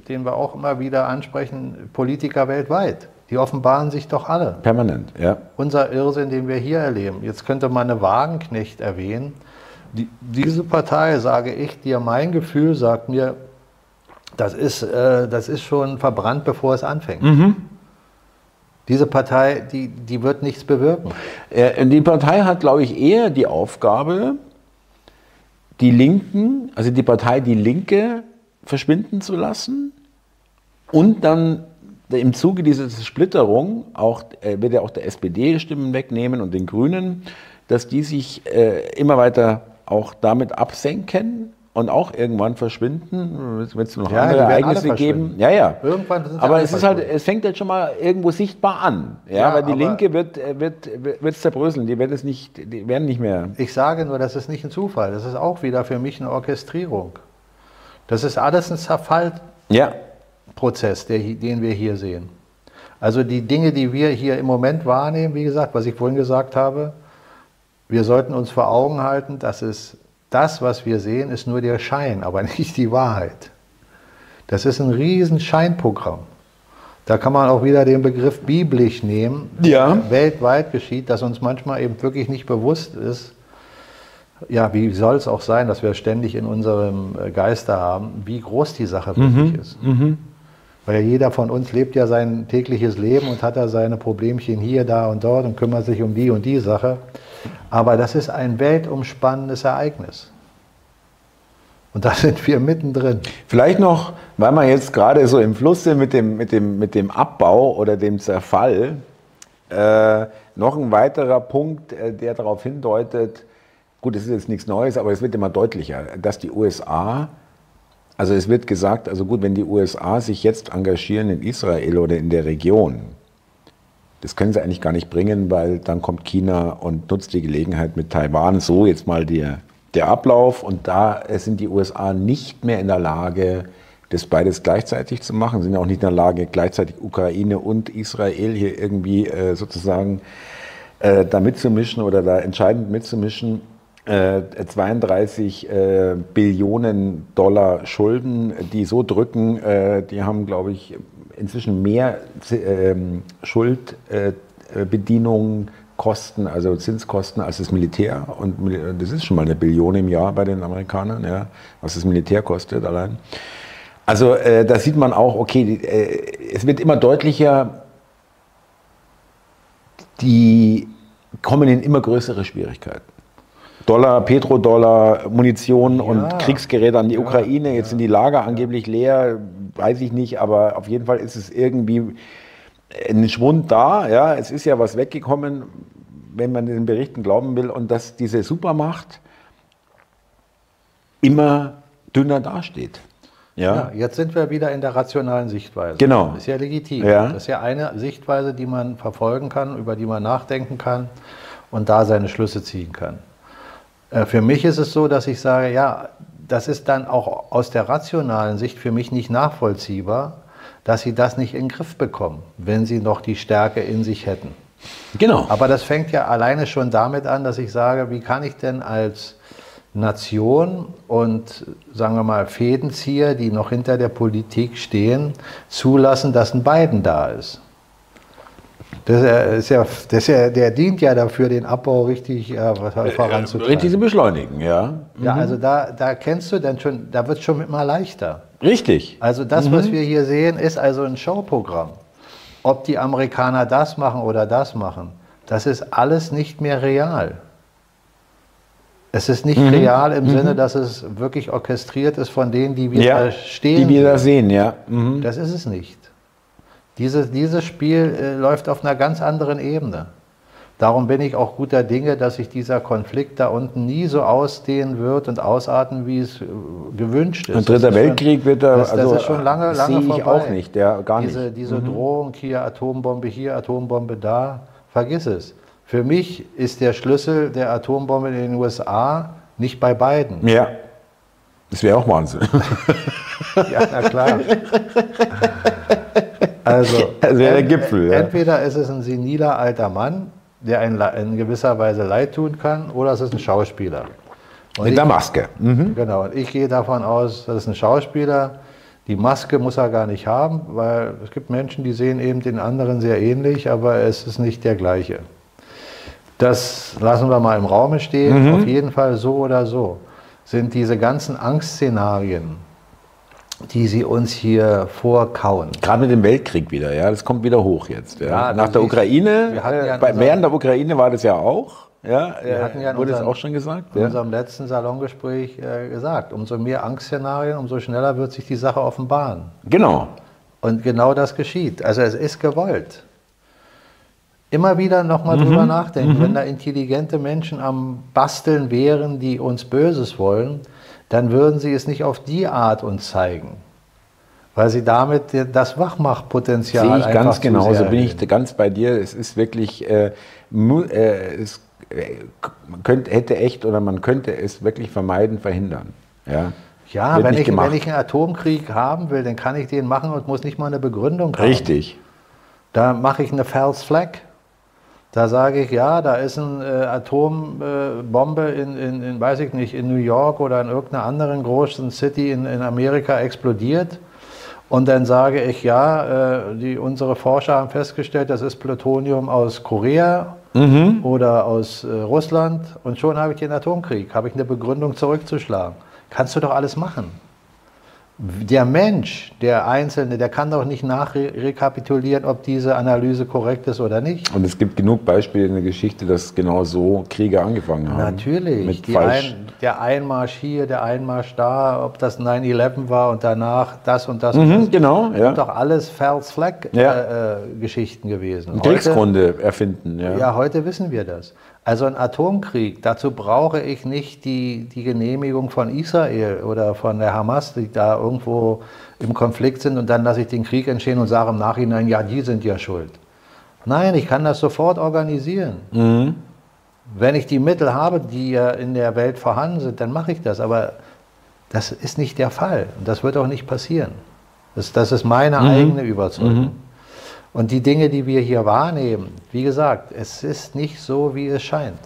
B: den wir auch immer wieder ansprechen, Politiker weltweit. Die offenbaren sich doch alle.
A: Permanent, ja.
B: Unser Irrsinn, den wir hier erleben. Jetzt könnte man eine Wagenknecht erwähnen. Die, diese Partei, sage ich dir, mein Gefühl sagt mir, das ist, äh, das ist schon verbrannt, bevor es anfängt. Diese Partei, die, die wird nichts bewirken.
A: Äh, Die Partei hat, glaube ich, eher die Aufgabe, die Linken, also die Partei Die Linke verschwinden zu lassen und dann im Zuge dieser Splitterung auch, äh, wird er auch der SPD Stimmen wegnehmen und den Grünen, dass die sich äh, immer weiter auch damit absenken und auch irgendwann verschwinden, wenn es noch
B: Ja,
A: andere
B: werden
A: Ereignisse geben. Ja, ja.
B: Irgendwann sind
A: Aber es ist halt, es fängt jetzt schon mal irgendwo sichtbar an. Ja,
B: Ja,
A: weil die Linke wird, äh, wird, wird zerbröseln. Die wird es nicht, die werden nicht mehr.
B: Ich sage nur, das ist nicht ein Zufall. Das ist auch wieder für mich eine Orchestrierung. Das ist alles ein Zerfallprozess,
A: Ja,
B: der, hi- den wir hier sehen. Also die Dinge, die wir hier im Moment wahrnehmen, wie gesagt, was ich vorhin gesagt habe, wir sollten uns vor Augen halten, dass es das, was wir sehen, ist nur der Schein, aber [LAUGHS] nicht die Wahrheit. Das ist ein riesen Scheinprogramm. Da kann man auch wieder den Begriff biblisch nehmen.
A: Ja.
B: Weltweit geschieht, dass uns manchmal eben wirklich nicht bewusst ist, ja, wie soll es auch sein, dass wir ständig in unserem äh, Geiste haben, wie groß die Sache wirklich ist. Weil jeder von uns lebt ja sein tägliches Leben und hat da seine Problemchen hier, da und dort und kümmert sich um die und die Sache. Aber das ist ein weltumspannendes Ereignis. Und da [LAUGHS] sind wir mittendrin.
A: vielleicht noch, weil wir jetzt gerade so im Fluss sind mit dem, mit dem, mit dem Abbau oder dem Zerfall, äh, noch ein weiterer Punkt, äh, der darauf hindeutet, gut, es ist jetzt nichts Neues, aber es wird immer deutlicher, dass die USA, also es wird gesagt, also gut, wenn die USA sich jetzt engagieren in Israel oder in der Region, das können sie eigentlich gar nicht bringen, weil dann kommt China und nutzt die Gelegenheit mit Taiwan. So jetzt mal der, der Ablauf. Und da sind die USA nicht mehr in der Lage, das beides gleichzeitig zu machen, sind ja auch nicht in der Lage, gleichzeitig Ukraine und Israel hier irgendwie äh, sozusagen äh, da mitzumischen oder da entscheidend mitzumischen. Äh, 32 äh, Billionen Dollar Schulden, die so drücken, äh, die haben, glaube ich, inzwischen mehr ähm, Schuldbedienungen, Kosten, also Zinskosten als das Militär. Und das ist schon mal eine Billion im Jahr bei den Amerikanern, ja, was das Militär kostet allein. Also äh, da sieht man auch, okay, die, äh, es wird immer deutlicher, die kommen in immer größere Schwierigkeiten. Dollar, Petrodollar, Munition und Kriegsgeräte an die Ukraine. Jetzt sind die Lager angeblich leer, weiß ich nicht, aber auf jeden Fall ist es irgendwie ein Schwund da. Ja, es ist ja was weggekommen, wenn man den Berichten glauben will, und dass diese Supermacht immer dünner dasteht.
B: Ja, jetzt sind wir wieder in der rationalen Sichtweise.
A: Genau.
B: Das ist ja legitim.
A: Ja.
B: Das ist ja eine Sichtweise, die man verfolgen kann, über die man nachdenken kann und da seine Schlüsse ziehen kann. Äh, Für mich ist es so, dass ich sage, ja, das ist dann auch aus der rationalen Sicht für mich nicht nachvollziehbar, dass sie das nicht in den Griff bekommen, wenn sie noch die Stärke in sich hätten.
A: Genau.
B: Aber das fängt ja alleine schon damit an, dass ich sage, wie kann ich denn als Nation und sagen wir mal Fädenzieher, die noch hinter der Politik stehen, zulassen, dass ein Biden da ist. Das ist ja, das ja, der dient ja dafür, den Abbau richtig äh, voranzutreiben.
A: Richtig zu beschleunigen, ja.
B: Ja, also da, da kennst du dann schon, da wird es schon immer leichter.
A: Richtig.
B: Also das, was wir hier sehen, ist also ein Showprogramm. Ob die Amerikaner das machen oder das machen, das ist alles nicht mehr real. Es ist nicht real im Sinne, dass es wirklich orchestriert ist von denen, die wir
A: ja,
B: da stehen.
A: die wir da sehen, ja. Mhm.
B: Das ist es nicht. Diese, dieses Spiel äh, läuft auf einer ganz anderen Ebene. Darum bin ich auch guter Dinge, dass sich dieser Konflikt da unten nie so ausdehnen wird und ausarten, wie es äh, gewünscht ist.
A: Ein dritter Weltkrieg
B: schon,
A: wird da,
B: das, das
A: also,
B: ist schon lange, lange
A: sehe ich auch nicht, ja, gar nicht.
B: Diese, diese Drohung hier, Atombombe hier, Atombombe da, vergiss es. Für mich ist der Schlüssel der Atombombe in den USA nicht bei beiden.
A: Ja. Das wäre auch Wahnsinn. [LAUGHS]
B: Ja, na klar. Also,
A: Das wäre der Gipfel, ja.
B: Entweder ist es ein seniler alter Mann, der ein, Le- in gewisser Weise leid tun kann, oder es ist ein Schauspieler. Und
A: Mit
B: ich,
A: der Maske. Mhm.
B: Genau, und ich gehe davon aus, das ist ein Schauspieler. Die Maske muss er gar nicht haben, weil es gibt Menschen, die sehen eben den anderen sehr ähnlich, aber es ist nicht der gleiche. Das lassen wir mal im Raume stehen. Auf jeden Fall so oder so sind diese ganzen Angstszenarien, die sie uns hier vorkauen.
A: Gerade mit dem Weltkrieg wieder, ja, das kommt wieder hoch jetzt. Ja.
B: Ja,
A: Nach der Ukraine,
B: ja
A: äh,
B: in
A: bei, während der Ukraine war das ja auch. Ja,
B: Wir
A: äh,
B: hatten ja in
A: wurde
B: unserem-
A: auch schon gesagt.
B: in unserem letzten Salongespräch äh, gesagt, umso mehr Angstszenarien, umso schneller wird sich die Sache offenbaren.
A: Genau.
B: Und genau das geschieht. Also es ist gewollt. Immer wieder nochmal
A: Mhm.
B: drüber nachdenken. Wenn da intelligente Menschen am Basteln wären, die uns Böses wollen, dann würden sie es nicht auf die Art uns zeigen. Weil sie damit das Wachmachpotenzial
A: Sehe ich
B: einfach
A: ganz genauso, bin ich ganz bei dir. Es ist wirklich, äh, äh, es man könnte, hätte echt oder man könnte es wirklich vermeiden, verhindern. Ja,
B: Ja, wenn ich,
A: gemacht.
B: wenn ich einen Atomkrieg haben will, dann kann ich den machen und muss nicht mal eine Begründung haben.
A: Richtig.
B: Da mache ich eine False Flag. Da sage ich, ja, da ist eine äh, Atombombe in, in, in, weiß ich nicht, in New York oder in irgendeiner anderen großen City in, in Amerika explodiert. Und dann sage ich, ja, äh, die, unsere Forscher haben festgestellt, das ist Plutonium aus Korea oder aus äh, Russland. Und schon habe ich den Atomkrieg, habe ich eine Begründung zurückzuschlagen. Kannst du doch alles machen. Der Mensch, der Einzelne, der kann doch nicht nachrekapitulieren, ob diese Analyse korrekt ist oder nicht.
A: Und es gibt genug Beispiele in der Geschichte, dass genau so Kriege angefangen haben.
B: Natürlich.
A: Mit
B: Die
A: falsch.
B: ein, der Einmarsch hier, der Einmarsch da, ob das 9-11 war und danach das und das. und
A: Mhm,
B: das.
A: genau,
B: Das
A: ja.
B: sind doch alles False Flag
A: Ja.
B: äh, äh, Geschichten gewesen.
A: Kriegsgründe erfinden. Ja.
B: Ja, heute wissen wir das. Also ein Atomkrieg, dazu brauche ich nicht die, die Genehmigung von Israel oder von der Hamas, die da irgendwo im Konflikt sind und dann lasse ich den Krieg entstehen und sage im Nachhinein, ja, die sind ja schuld. Nein, ich kann das sofort organisieren. Wenn ich die Mittel habe, die ja in der Welt vorhanden sind, dann mache ich das. Aber das ist nicht der Fall und das wird auch nicht passieren. Das, das ist meine eigene Überzeugung. Und die Dinge, die wir hier wahrnehmen, wie gesagt, es ist nicht so, wie es scheint.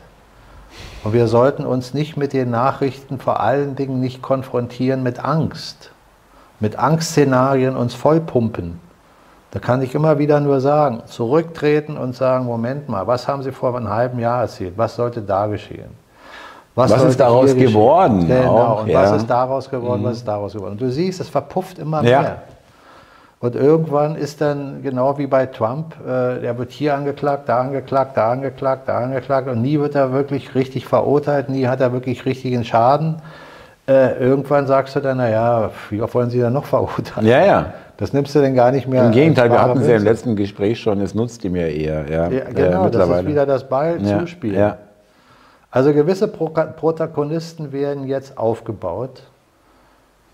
B: Und wir sollten uns nicht mit den Nachrichten vor allen Dingen nicht konfrontieren mit Angst, mit Angstszenarien uns vollpumpen. Da kann ich immer wieder nur sagen, zurücktreten und sagen, Moment mal, was haben Sie vor einem halben Jahr erzählt? Was sollte da geschehen?
A: Was ist
B: sollte
A: daraus geworden
B: Genau, und
A: ja.
B: was ist daraus geworden, was ist daraus geworden? Und du siehst, es verpufft immer
A: Ja.
B: mehr. Und irgendwann ist dann genau wie bei Trump, äh, der wird hier angeklagt, da angeklagt, da angeklagt, da angeklagt und nie wird er wirklich richtig verurteilt, nie hat er wirklich richtigen Schaden. Äh, irgendwann sagst du dann, naja, wie oft wollen Sie dann noch verurteilen?
A: ja, ja.
B: Das nimmst du denn gar nicht mehr.
A: Im Gegenteil, wir hatten es ja im letzten Gespräch schon, es nutzt ihm ja eher. Ja,
B: Ja,
A: äh,
B: genau, das
A: mittlerweile.
B: ist wieder das Ball
A: ja. Ja.
B: Also gewisse Pro Protagonisten werden jetzt aufgebaut.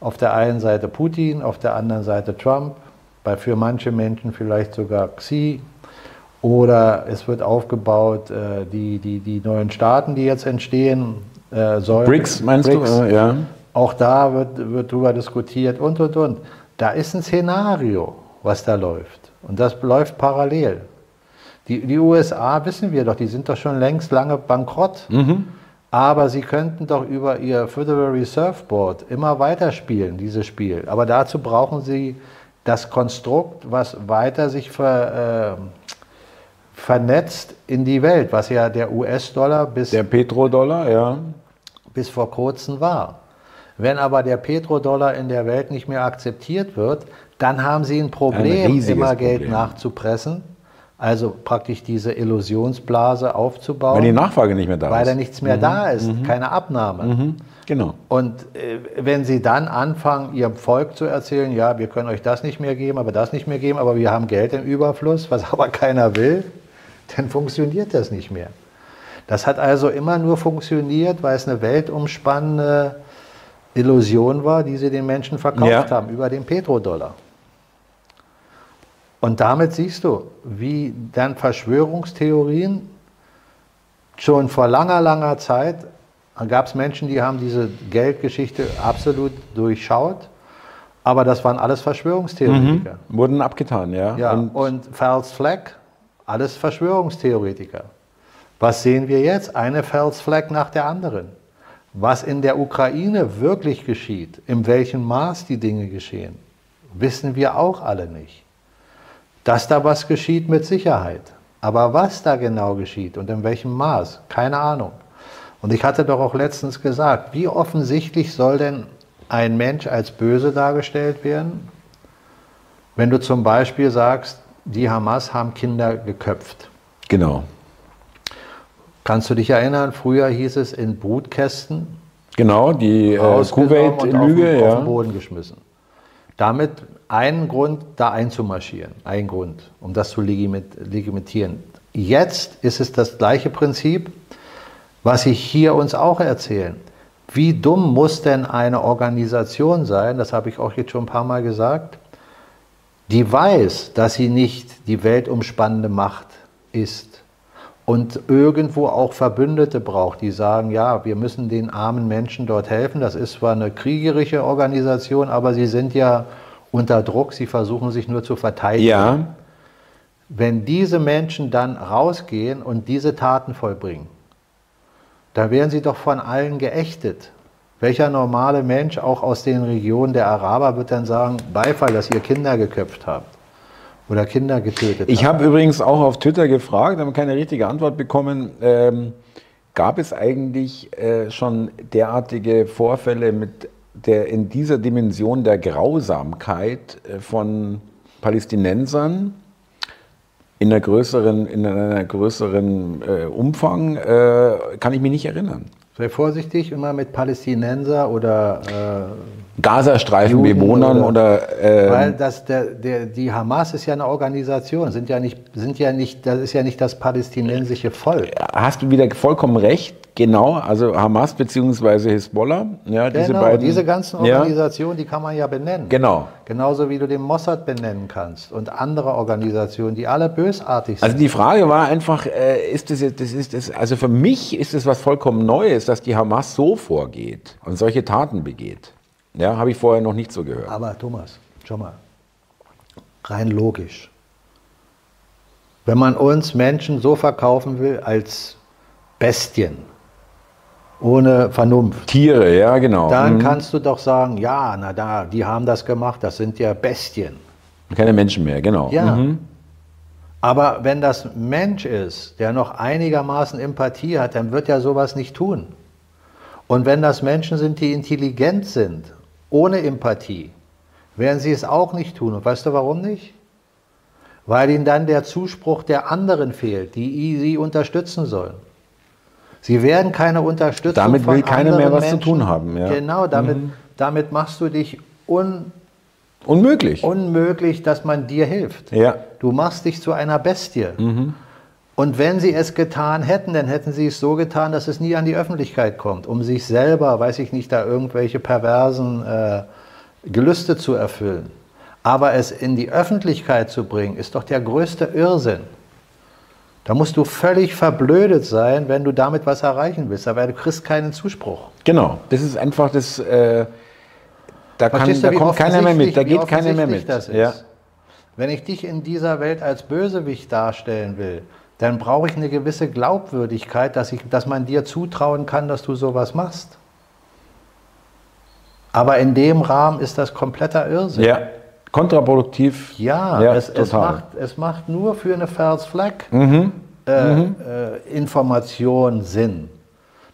B: Auf der einen Seite Putin, auf der anderen Seite Trump, bei für manche Menschen vielleicht sogar Xi. Oder es wird aufgebaut, äh, die, die, die neuen Staaten, die jetzt entstehen äh, sollen.
A: BRICS meinst
B: BRICS.
A: du? Ja.
B: Auch da wird, wird drüber diskutiert und, und, und. Da ist ein Szenario, was da läuft. Und das läuft parallel. Die, die USA, wissen wir doch, die sind doch schon längst lange bankrott. Aber sie könnten doch über ihr Federal Reserve Board immer weiterspielen, dieses Spiel. Aber dazu brauchen sie das Konstrukt, was weiter sich ver, äh, vernetzt in die Welt, was ja der US-Dollar bis
A: Der Petrodollar, ja.
B: bis vor kurzem war. Wenn aber der Petrodollar in der Welt nicht mehr akzeptiert wird, dann haben sie ein Problem,
A: riesiges
B: immer Geld
A: Problem.
B: nachzupressen, also praktisch diese Illusionsblase aufzubauen,
A: Weil die Nachfrage nicht mehr da
B: weil
A: ist.
B: da nichts mehr da ist, keine Abnahme.
A: Mhm. Genau.
B: Und äh, wenn sie dann anfangen, ihrem Volk zu erzählen, ja, wir können euch das nicht mehr geben, aber das nicht mehr geben, aber wir haben Geld im Überfluss, was [LAUGHS] aber keiner will, dann funktioniert das nicht mehr. Das hat also immer nur funktioniert, weil es eine weltumspannende Illusion war, die sie den Menschen verkauft
A: Ja.
B: haben über den Petrodollar. Und damit siehst du, wie dann Verschwörungstheorien schon vor langer, langer Zeit gab es Menschen, die haben diese Geldgeschichte absolut durchschaut, aber das waren alles Verschwörungstheoretiker.
A: Wurden abgetan, ja.
B: Ja,
A: Und
B: und, False Flag, alles Verschwörungstheoretiker. Was sehen wir jetzt? Eine False Flag nach der anderen. Was in der Ukraine wirklich geschieht, in welchem Maß die Dinge geschehen, wissen wir auch alle nicht. Dass da was geschieht mit Sicherheit. Aber was da genau geschieht und in welchem Maß, keine Ahnung. Und ich hatte doch auch letztens gesagt, wie offensichtlich soll denn ein Mensch als böse dargestellt werden, wenn du zum Beispiel sagst, die Hamas haben Kinder geköpft.
A: Genau.
B: Kannst du dich erinnern, früher hieß es in Brutkästen.
A: Genau, die äh, Kuwait-Lüge.
B: Ja. Auf den Boden geschmissen. Damit einen Grund, da einzumarschieren. Ein Grund, um das zu legitimieren. Jetzt ist es das gleiche Prinzip, was Sie hier uns auch erzählen. Wie dumm muss denn eine Organisation sein, das habe ich auch jetzt schon ein paar Mal gesagt, die weiß, dass sie nicht die weltumspannende Macht ist und irgendwo auch Verbündete braucht, die sagen, ja, wir müssen den armen Menschen dort helfen. Das ist zwar eine kriegerische Organisation, aber sie sind ja unter Druck, sie versuchen sich nur zu verteidigen.
A: Ja.
B: Wenn diese Menschen dann rausgehen und diese Taten vollbringen, dann werden sie doch von allen geächtet. Welcher normale Mensch, auch aus den Regionen der Araber, wird dann sagen, Beifall, dass ihr Kinder geköpft habt oder Kinder getötet
A: Ich habe übrigens auch auf Twitter gefragt, habe keine richtige Antwort bekommen. Ähm, gab es eigentlich äh, schon derartige Vorfälle mit der in dieser Dimension der Grausamkeit äh, von Palästinensern in einer größeren, in einer größeren äh, Umfang? Äh, kann ich mich nicht erinnern.
B: Sei vorsichtig immer mit Palästinenser oder
A: äh, Gazastreifenbewohnern oder, oder
B: äh, weil das der, der, die Hamas ist ja eine Organisation, sind ja nicht sind ja nicht das ist ja nicht das palästinensische Volk.
A: Hast du wieder vollkommen recht. Genau, also Hamas bzw. Hisbollah,
B: ja, genau, diese beiden. Diese ganzen Organisationen, ja. die kann man ja benennen.
A: Genau.
B: Genauso wie du den Mossad benennen kannst und andere Organisationen, die alle bösartig
A: sind. Also die Frage war einfach, äh, ist das, das ist das, also für mich ist es was vollkommen Neues, dass die Hamas so vorgeht und solche Taten begeht. Ja, habe ich vorher noch nicht so gehört.
B: Aber Thomas, schau mal, rein logisch. Wenn man uns Menschen so verkaufen will als Bestien, ohne Vernunft.
A: Tiere, ja, genau.
B: Dann mhm. kannst du doch sagen, ja, na da, die haben das gemacht, das sind ja Bestien.
A: Keine Menschen mehr, genau.
B: Ja. Mhm. Aber wenn das Mensch ist, der noch einigermaßen Empathie hat, dann wird er sowas nicht tun. Und wenn das Menschen sind, die intelligent sind, ohne Empathie, werden sie es auch nicht tun. Und weißt du warum nicht? Weil ihnen dann der Zuspruch der anderen fehlt, die sie unterstützen sollen. Sie werden keine Unterstützung
A: Damit will keiner mehr was
B: Menschen.
A: zu tun haben. Ja.
B: Genau, damit, mhm. damit machst du dich un
A: unmöglich.
B: unmöglich, dass man dir hilft.
A: Ja.
B: Du machst dich zu einer Bestie. Mhm. Und wenn sie es getan hätten, dann hätten sie es so getan, dass es nie an die Öffentlichkeit kommt, um sich selber, weiß ich nicht, da irgendwelche perversen äh, Gelüste zu erfüllen. Aber es in die Öffentlichkeit zu bringen, ist doch der größte Irrsinn. Da musst du völlig verblödet sein, wenn du damit was erreichen willst. Aber du kriegst keinen Zuspruch.
A: Genau, das ist einfach das. Äh, da, kann, da kommt keiner mehr mit, da geht keiner mehr mit.
B: Ja. Wenn ich dich in dieser Welt als Bösewicht darstellen will, dann brauche ich eine gewisse Glaubwürdigkeit, dass, ich, dass man dir zutrauen kann, dass du sowas machst. Aber in dem Rahmen ist das kompletter Irrsinn.
A: Ja, kontraproduktiv.
B: Ja, ja es, es, macht, es macht nur für eine First Flag mhm. Äh, mhm. Äh, Information Sinn.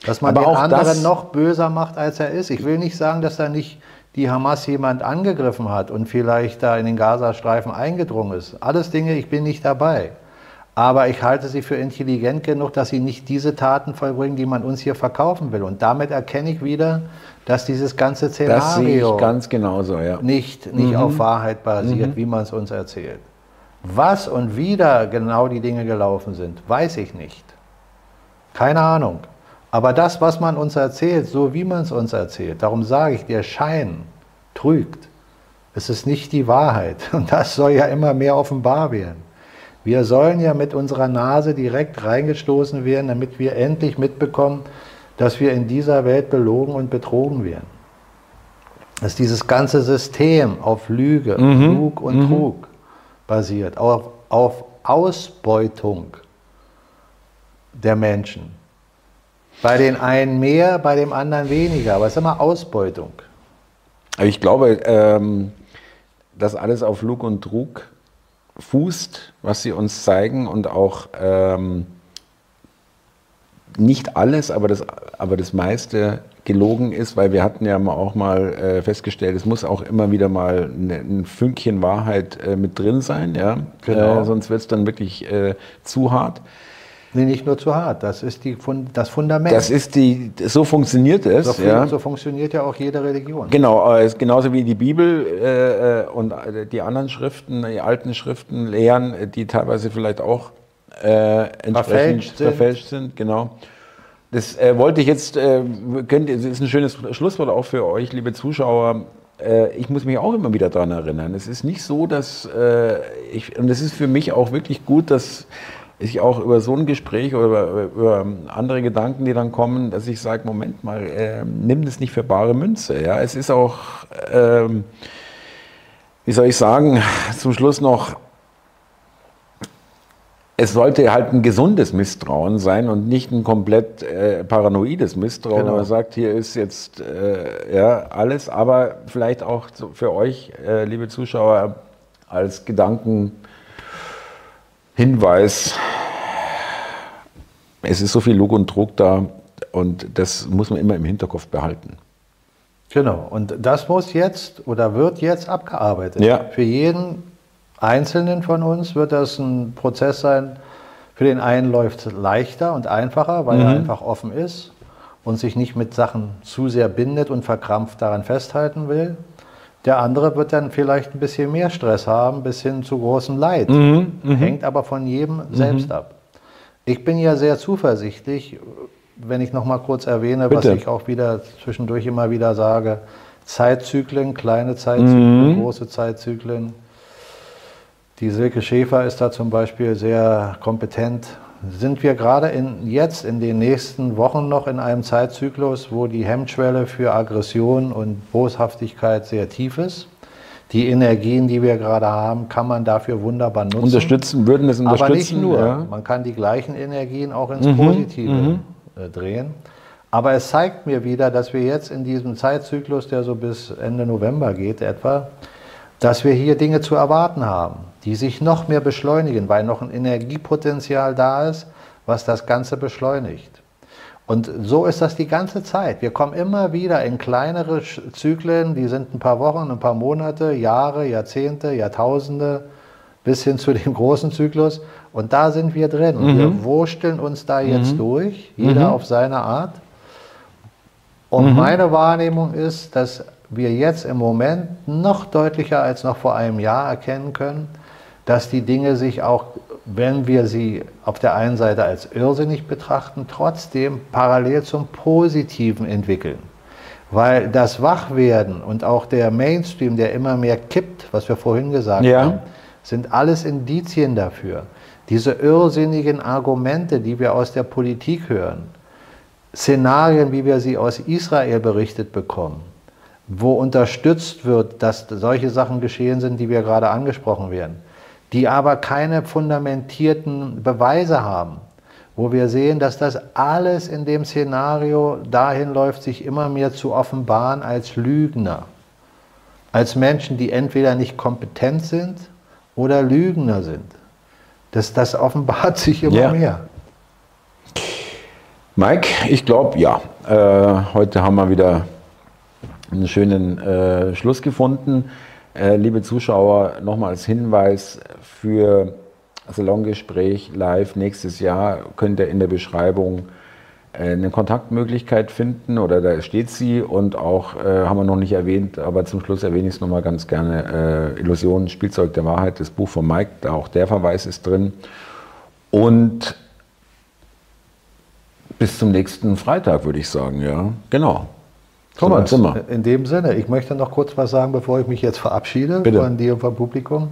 B: Dass man Aber den anderen noch böser macht, als er ist. Ich will nicht sagen, dass da nicht die Hamas jemand angegriffen hat und vielleicht da in den Gazastreifen eingedrungen ist. Alles Dinge, ich bin nicht dabei. Aber ich halte sie für intelligent genug, dass sie nicht diese Taten vollbringen, die man uns hier verkaufen will. Und damit erkenne ich wieder, dass dieses ganze Szenario
A: ganz genauso, ja.
B: nicht, nicht mhm. auf Wahrheit basiert, mhm. wie man es uns erzählt. Was und wie da genau die Dinge gelaufen sind, weiß ich nicht. Keine Ahnung. Aber das, was man uns erzählt, so wie man es uns erzählt, darum sage ich, der Schein trügt. Es ist nicht die Wahrheit. [LAUGHS] Und das soll ja immer mehr offenbar werden. Wir sollen ja mit unserer Nase direkt reingestoßen werden, damit wir endlich mitbekommen, dass wir in dieser Welt belogen und betrogen werden. Dass dieses ganze System auf Lüge, mhm. Lug und mhm. Trug basiert, auf, auf Ausbeutung der Menschen. Bei den einen mehr, bei dem anderen weniger, aber es ist immer Ausbeutung.
A: Ich glaube, ähm, dass alles auf Lug und Trug fußt, was sie uns zeigen und auch ähm, nicht alles, aber das, aber das meiste gelogen ist, weil wir hatten ja auch mal äh, festgestellt, es muss auch immer wieder mal ne, ein Fünkchen Wahrheit äh, mit drin sein, ja. Genau. Äh, sonst wird es dann wirklich äh, zu hart.
B: Nee, nicht nur zu hart, das ist die, das Fundament.
A: Das ist die, so funktioniert es.
B: So, ja. so funktioniert ja auch jede Religion.
A: Genau, äh, genauso wie die Bibel äh, und die anderen Schriften, die alten Schriften lehren, die teilweise vielleicht auch äh, entsprechend verfälscht sind. verfälscht sind. Genau. Das äh, wollte ich jetzt, äh, könnt, das ist ein schönes Schlusswort auch für euch, liebe Zuschauer. Äh, ich muss mich auch immer wieder daran erinnern. Es ist nicht so, dass äh, ich, und es ist für mich auch wirklich gut, dass ich auch über so ein Gespräch oder über, über andere Gedanken, die dann kommen, dass ich sage, Moment mal, äh, nimm das nicht für bare Münze. Ja, es ist auch, ähm, wie soll ich sagen, zum Schluss noch, es sollte halt ein gesundes Misstrauen sein und nicht ein komplett äh, paranoides Misstrauen, genau. man sagt, hier ist jetzt äh, ja, alles, aber vielleicht auch für euch, äh, liebe Zuschauer, als Gedankenhinweis, es ist so viel Lug und Druck da und das muss man immer im Hinterkopf behalten.
B: Genau, und das muss jetzt oder wird jetzt abgearbeitet. Ja. Für jeden Einzelnen von uns wird das ein Prozess sein. Für den einen läuft es leichter und einfacher, weil mhm. er einfach offen ist und sich nicht mit Sachen zu sehr bindet und verkrampft daran festhalten will. Der andere wird dann vielleicht ein bisschen mehr Stress haben, bis hin zu großem Leid. Mhm. Mhm. Hängt aber von jedem mhm. selbst ab. Ich bin ja sehr zuversichtlich, wenn ich noch mal kurz erwähne, Bitte. was ich auch wieder zwischendurch immer wieder sage: Zeitzyklen, kleine Zeitzyklen, mhm. große Zeitzyklen. Die Silke Schäfer ist da zum Beispiel sehr kompetent. Sind wir gerade in, jetzt in den nächsten Wochen noch in einem Zeitzyklus, wo die Hemmschwelle für Aggression und Boshaftigkeit sehr tief ist? Die Energien, die wir gerade haben, kann man dafür wunderbar nutzen.
A: Unterstützen, würden es unterstützen. Aber
B: nicht nur. Ja. Man kann die gleichen Energien auch ins mhm, Positive mhm. Äh, drehen. Aber es zeigt mir wieder, dass wir jetzt in diesem Zeitzyklus, der so bis Ende November geht etwa, dass wir hier Dinge zu erwarten haben die sich noch mehr beschleunigen, weil noch ein Energiepotenzial da ist, was das Ganze beschleunigt. Und so ist das die ganze Zeit. Wir kommen immer wieder in kleinere Zyklen, die sind ein paar Wochen, ein paar Monate, Jahre, Jahrzehnte, Jahrtausende, bis hin zu dem [LAUGHS] großen Zyklus. Und da sind wir drin. Und mhm. wir wursteln uns da jetzt mhm. durch, jeder mhm. auf seine Art. Und mhm. meine Wahrnehmung ist, dass wir jetzt im Moment noch deutlicher als noch vor einem Jahr erkennen können, dass die Dinge sich auch, wenn wir sie auf der einen Seite als irrsinnig betrachten, trotzdem parallel zum Positiven entwickeln. Weil das Wachwerden und auch der Mainstream, der immer mehr kippt, was wir vorhin gesagt ja. haben, sind alles Indizien dafür. Diese irrsinnigen Argumente, die wir aus der Politik hören, Szenarien, wie wir sie aus Israel berichtet bekommen, wo unterstützt wird, dass solche Sachen geschehen sind, die wir gerade angesprochen werden, die aber keine fundamentierten Beweise haben, wo wir sehen, dass das alles in dem Szenario dahin läuft, sich immer mehr zu offenbaren als Lügner, als Menschen, die entweder nicht kompetent sind oder Lügner sind. Das, das offenbart [LAUGHS] sich immer ja. mehr.
A: Mike, ich glaube, ja, äh, heute haben wir wieder einen schönen äh, Schluss gefunden. Äh, liebe Zuschauer, nochmal als Hinweis für Salongespräch live nächstes Jahr könnt ihr in der Beschreibung äh, eine Kontaktmöglichkeit finden oder da steht sie und auch, äh, haben wir noch nicht erwähnt, aber zum Schluss erwähne ich es nochmal ganz gerne, äh, Illusionen, Spielzeug der Wahrheit, das Buch von Mike, da auch der Verweis ist drin. Und bis zum nächsten Freitag, würde ich sagen, ja, genau.
B: Thomas, in dem Sinne, ich möchte noch kurz was sagen, bevor ich mich jetzt verabschiede Bitte. von dir und vom Publikum.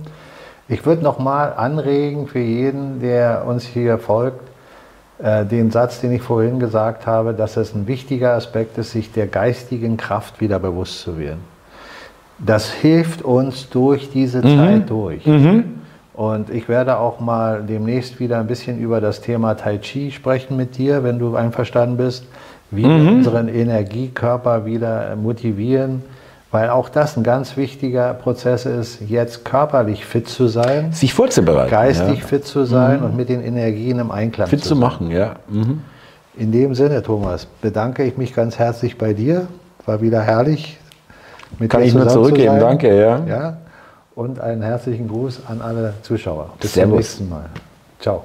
B: Ich würde noch mal anregen für jeden, der uns hier folgt, äh, den Satz, den ich vorhin gesagt habe, dass es ein wichtiger Aspekt ist, sich der geistigen Kraft wieder bewusst zu werden. Das hilft uns durch diese mhm. Zeit durch. Mhm. Und ich werde auch mal demnächst wieder ein bisschen über das Thema Tai Chi sprechen mit dir, wenn du einverstanden bist wie mhm. wir unseren Energiekörper wieder motivieren, weil auch das ein ganz wichtiger Prozess ist, jetzt körperlich fit zu sein,
A: sich vorzubereiten,
B: geistig ja. fit zu sein mhm. und mit den Energien im Einklang
A: fit zu, zu machen. Ja. Mhm.
B: In dem Sinne, Thomas, bedanke ich mich ganz herzlich bei dir. War wieder herrlich.
A: Mit Kann dir ich nur zurückgeben, zu danke. Ja.
B: ja. Und einen herzlichen Gruß an alle Zuschauer. Bis Servus. zum nächsten Mal. Ciao.